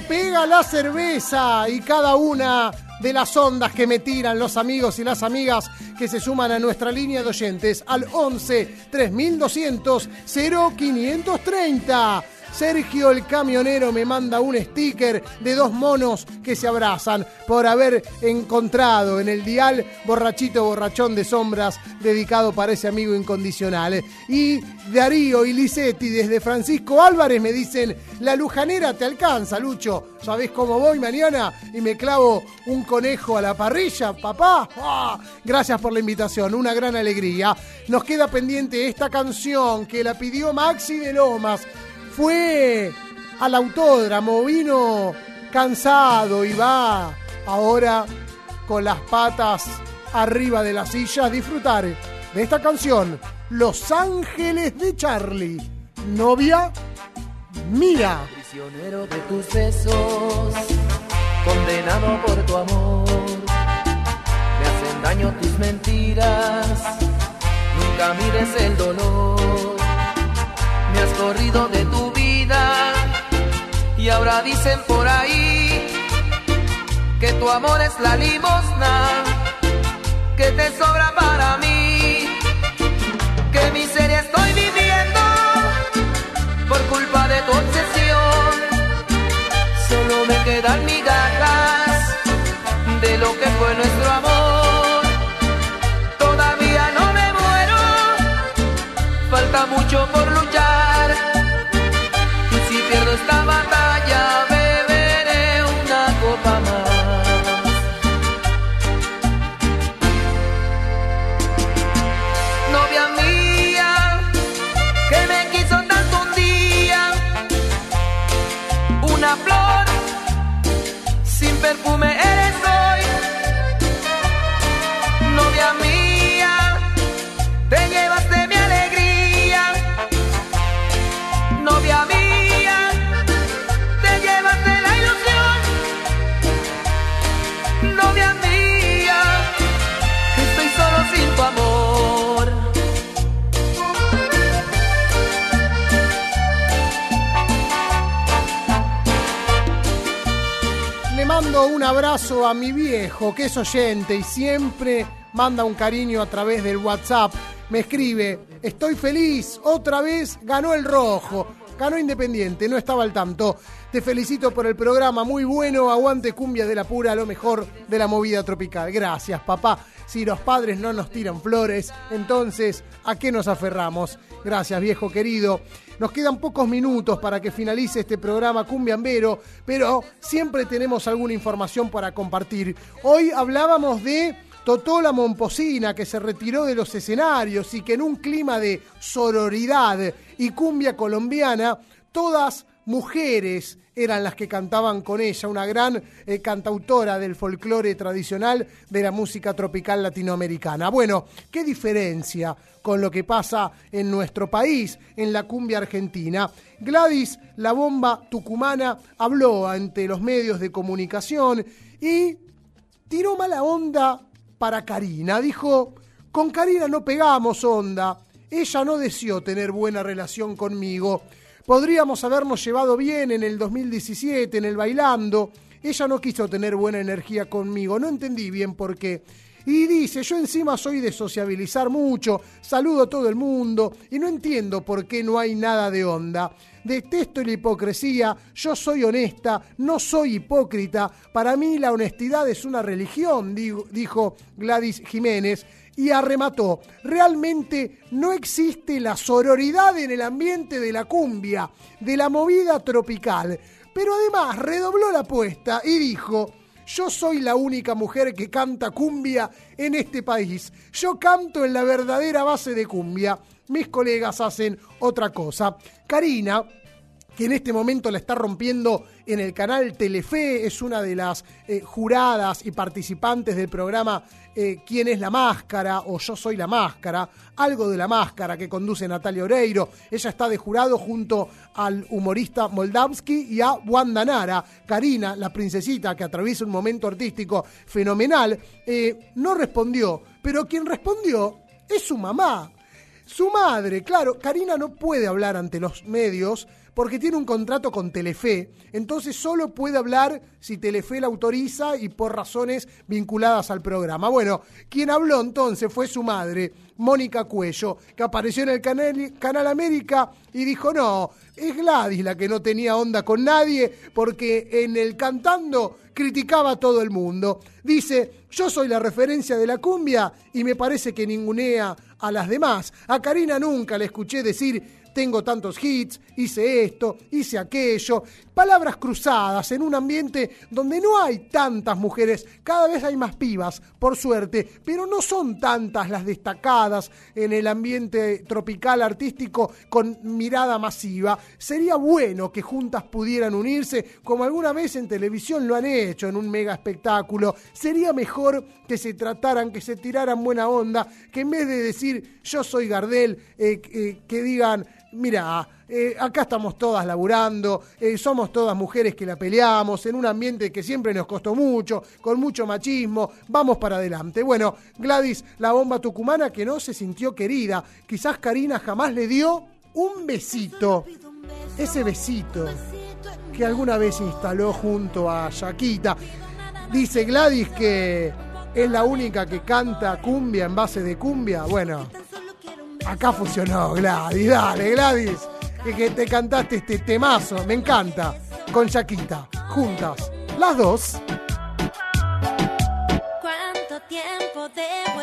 Pega, la cerveza y cada una de las ondas que me tiran los amigos y las amigas que se suman a nuestra línea de oyentes al 11 3200 0530. Sergio el camionero me manda un sticker de dos monos que se abrazan por haber encontrado en el dial borrachito borrachón de sombras dedicado para ese amigo incondicional. Y Darío y Lisetti desde Francisco Álvarez me dicen, la lujanera te alcanza, Lucho. ¿Sabés cómo voy mañana? Y me clavo un conejo a la parrilla, papá. ¡Ah! Gracias por la invitación, una gran alegría. Nos queda pendiente esta canción que la pidió Maxi de Lomas fue al autódromo, vino cansado y va ahora con las patas arriba de la silla a disfrutar de esta canción, Los Ángeles de Charlie. Novia mía. Prisionero de tus besos, condenado por tu amor, me hacen daño tus mentiras, nunca mires el dolor. Me has corrido de tu vida y ahora dicen por ahí que tu amor es la limosna que te sobra para mí. Qué miseria estoy viviendo por culpa de tu obsesión. Solo me quedan migajas de lo que fue nuestro amor. Falta mucho por luchar. Y si pierdo esta batalla, un abrazo a mi viejo, que es oyente y siempre manda un cariño a través del WhatsApp. Me escribe, estoy feliz, otra vez ganó el rojo. Ganó Independiente, no estaba al tanto. Te felicito por el programa, muy bueno. Aguante cumbia de la pura, lo mejor de la movida tropical. Gracias, papá. Si los padres no nos tiran flores, entonces, ¿a qué nos aferramos? Gracias, viejo querido. Nos quedan pocos minutos para que finalice este programa Cumbiambero, pero siempre tenemos alguna información para compartir. Hoy hablábamos de Totola Momposina, que se retiró de los escenarios y que en un clima de sororidad y cumbia colombiana, todas mujeres eran las que cantaban con ella, una gran eh, cantautora del folclore tradicional de la música tropical latinoamericana. Bueno, ¿qué diferencia con lo que pasa en nuestro país, en la cumbia argentina? Gladys, la bomba tucumana, habló ante los medios de comunicación y tiró mala onda para Karina. Dijo, con Karina no pegamos onda. Ella no deseó tener buena relación conmigo. Podríamos habernos llevado bien en el 2017, en el bailando. Ella no quiso tener buena energía conmigo. No entendí bien por qué. Y dice, yo encima soy de sociabilizar mucho, saludo a todo el mundo y no entiendo por qué no hay nada de onda. Detesto la hipocresía, yo soy honesta, no soy hipócrita. Para mí la honestidad es una religión, dijo Gladys Jiménez y arremató, realmente no existe la sororidad en el ambiente de la cumbia, de la movida tropical. Pero además redobló la apuesta y dijo, yo soy la única mujer que canta cumbia en este país. Yo canto en la verdadera base de cumbia. Mis colegas hacen otra cosa. Karina, que en este momento la está rompiendo en el canal Telefe, es una de las eh, juradas y participantes del programa eh, ¿Quién es la máscara? o Yo soy la máscara, algo de la máscara que conduce Natalia Oreiro. Ella está de jurado junto al humorista Moldavsky y a Wanda Nara. Karina, la princesita que atraviesa un momento artístico fenomenal, eh, no respondió, pero quien respondió es su mamá. Su madre, claro, Karina no puede hablar ante los medios porque tiene un contrato con Telefe, entonces solo puede hablar si Telefe la autoriza y por razones vinculadas al programa. Bueno, quien habló entonces fue su madre, Mónica Cuello, que apareció en el canal, canal América y dijo, no, es Gladys la que no tenía onda con nadie porque en el cantando criticaba a todo el mundo. Dice, yo soy la referencia de la cumbia y me parece que ningunea a las demás. A Karina nunca le escuché decir, tengo tantos hits, hice esto, hice aquello. Palabras cruzadas en un ambiente donde no hay tantas mujeres, cada vez hay más pibas, por suerte, pero no son tantas las destacadas en el ambiente tropical artístico con mirada masiva. Sería bueno que juntas pudieran unirse, como alguna vez en televisión lo han hecho en un mega espectáculo. Sería mejor que se trataran, que se tiraran buena onda, que en vez de decir yo soy Gardel, eh, eh, que digan, mira, eh, acá estamos todas laburando, eh, somos todas mujeres que la peleamos, en un ambiente que siempre nos costó mucho, con mucho machismo, vamos para adelante. Bueno, Gladys, la bomba tucumana que no se sintió querida, quizás Karina jamás le dio un besito, ese besito que alguna vez instaló junto a Shakita. Dice Gladys que es la única que canta cumbia en base de cumbia. Bueno, acá funcionó Gladys, dale Gladys, que, que te cantaste este temazo, me encanta, con Shakita, juntas, las dos. ¿Cuánto tiempo debo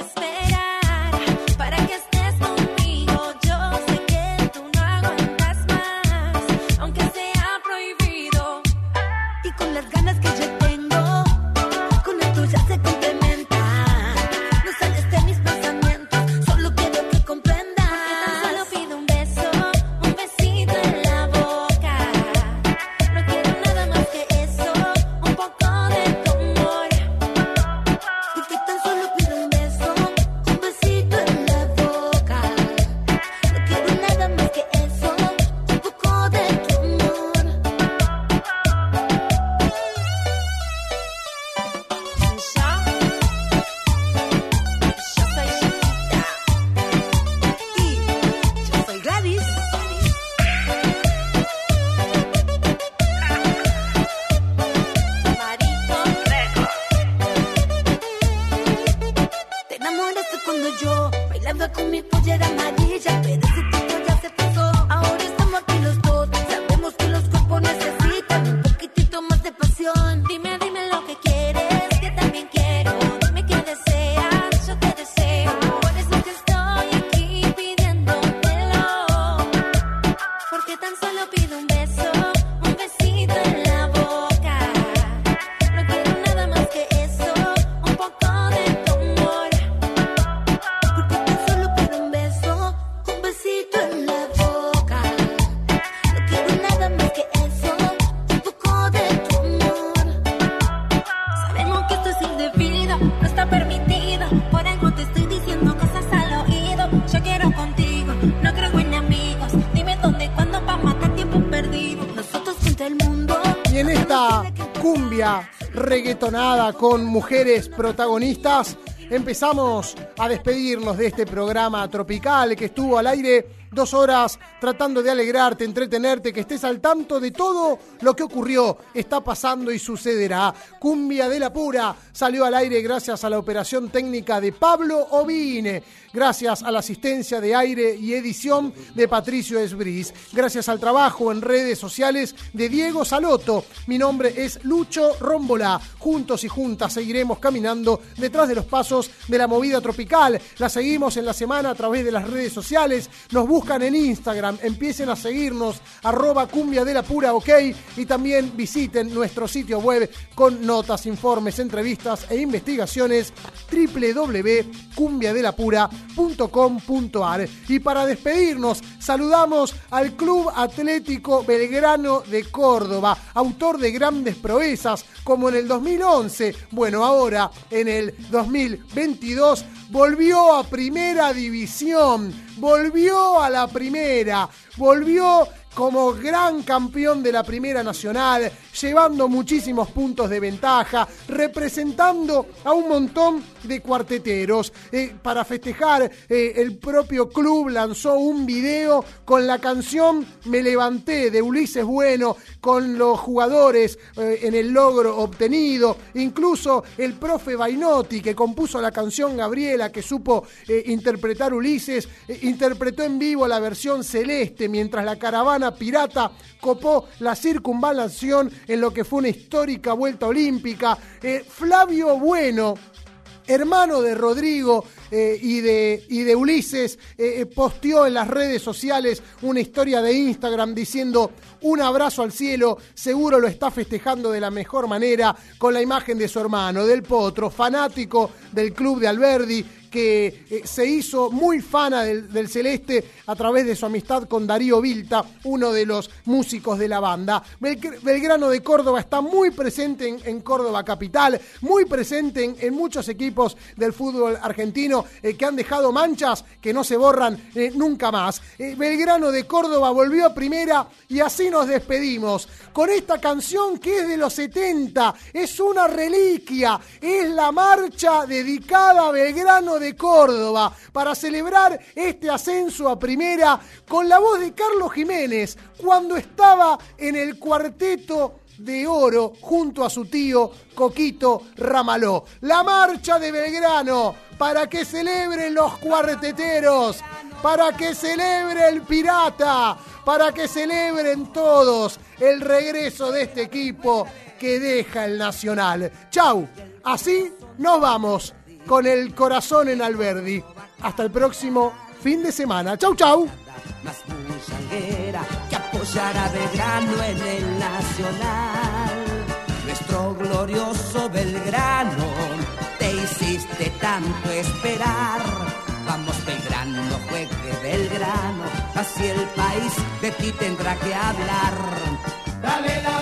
con mujeres protagonistas, empezamos a despedirnos de este programa tropical que estuvo al aire dos horas tratando de alegrarte, entretenerte, que estés al tanto de todo lo que ocurrió, está pasando y sucederá. Cumbia de la Pura salió al aire gracias a la operación técnica de Pablo Ovine, gracias a la asistencia de aire y edición de Patricio Esbris, gracias al trabajo en redes sociales de Diego Saloto. Mi nombre es Lucho Rómbola. Juntos y juntas seguiremos caminando detrás de los pasos de la movida tropical. La seguimos en la semana a través de las redes sociales. Nos en Instagram, empiecen a seguirnos, arroba cumbia de la ok, y también visiten nuestro sitio web con notas, informes, entrevistas e investigaciones www.cumbiadelapura.com.ar. Y para despedirnos, saludamos al Club Atlético Belgrano de Córdoba, autor de grandes proezas como en el 2011, bueno, ahora en el 2022 volvió a primera división, volvió a la primera, volvió como gran campeón de la Primera Nacional, llevando muchísimos puntos de ventaja, representando a un montón de cuarteteros. Eh, para festejar, eh, el propio club lanzó un video con la canción Me levanté de Ulises Bueno, con los jugadores eh, en el logro obtenido, incluso el profe Bainotti que compuso la canción Gabriela, que supo interpretar Ulises, interpretó en vivo la versión celeste mientras la caravana pirata copó la circunvalación en lo que fue una histórica vuelta olímpica. Eh, Flavio Bueno, hermano de Rodrigo eh, y, de, y de Ulises, eh, eh, posteó en las redes sociales una historia de Instagram diciendo un abrazo al cielo, seguro lo está festejando de la mejor manera con la imagen de su hermano, del Potro, fanático del club de Alberdi, que eh, se hizo muy fana del, Celeste a través de su amistad con Darío Vilta, uno de los músicos de la banda. Belgr- Belgrano de Córdoba está muy presente en, Córdoba Capital, muy presente en, muchos equipos del fútbol argentino eh, que han dejado manchas que no se borran eh, nunca más. Belgrano de Córdoba volvió a primera y así nos despedimos con esta canción que es de los 70, es una reliquia, es la marcha dedicada a Belgrano de Córdoba para celebrar este ascenso a primera con la voz de Carlos Jiménez cuando estaba en el cuarteto de oro junto a su tío Coquito Ramaló. La marcha de Belgrano para que celebren los cuarteteros, para que celebre el pirata, para que celebren todos el regreso de este equipo que deja el Nacional. Chau, así nos vamos con el corazón en Alberdi. Hasta el próximo fin de semana. Chau, chau. más que apoyará Belgrano en el Nacional. Nuestro glorioso Belgrano, te hiciste tanto esperar. Vamos Belgrano, juegue Belgrano, así el país de ti tendrá que hablar. Dale la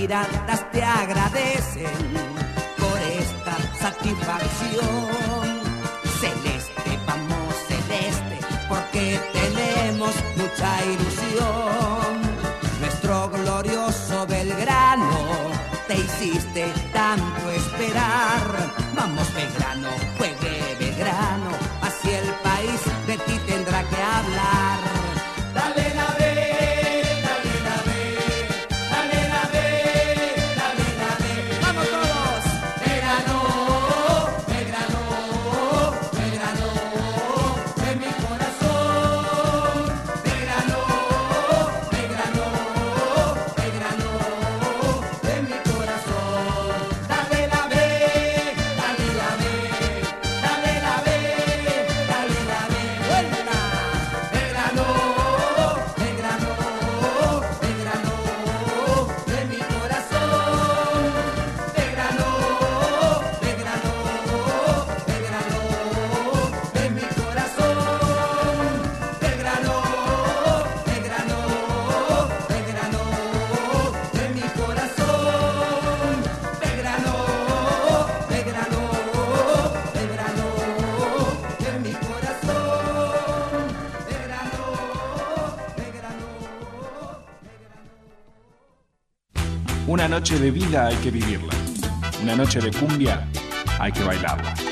piratas te agradecen por esta satisfacción. Celeste, vamos celeste, porque tenemos mucha ilusión. Nuestro glorioso Belgrano, te hiciste noche de vida hay que vivirla. Una noche de cumbia hay que bailarla.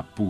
Cumbia de la pura.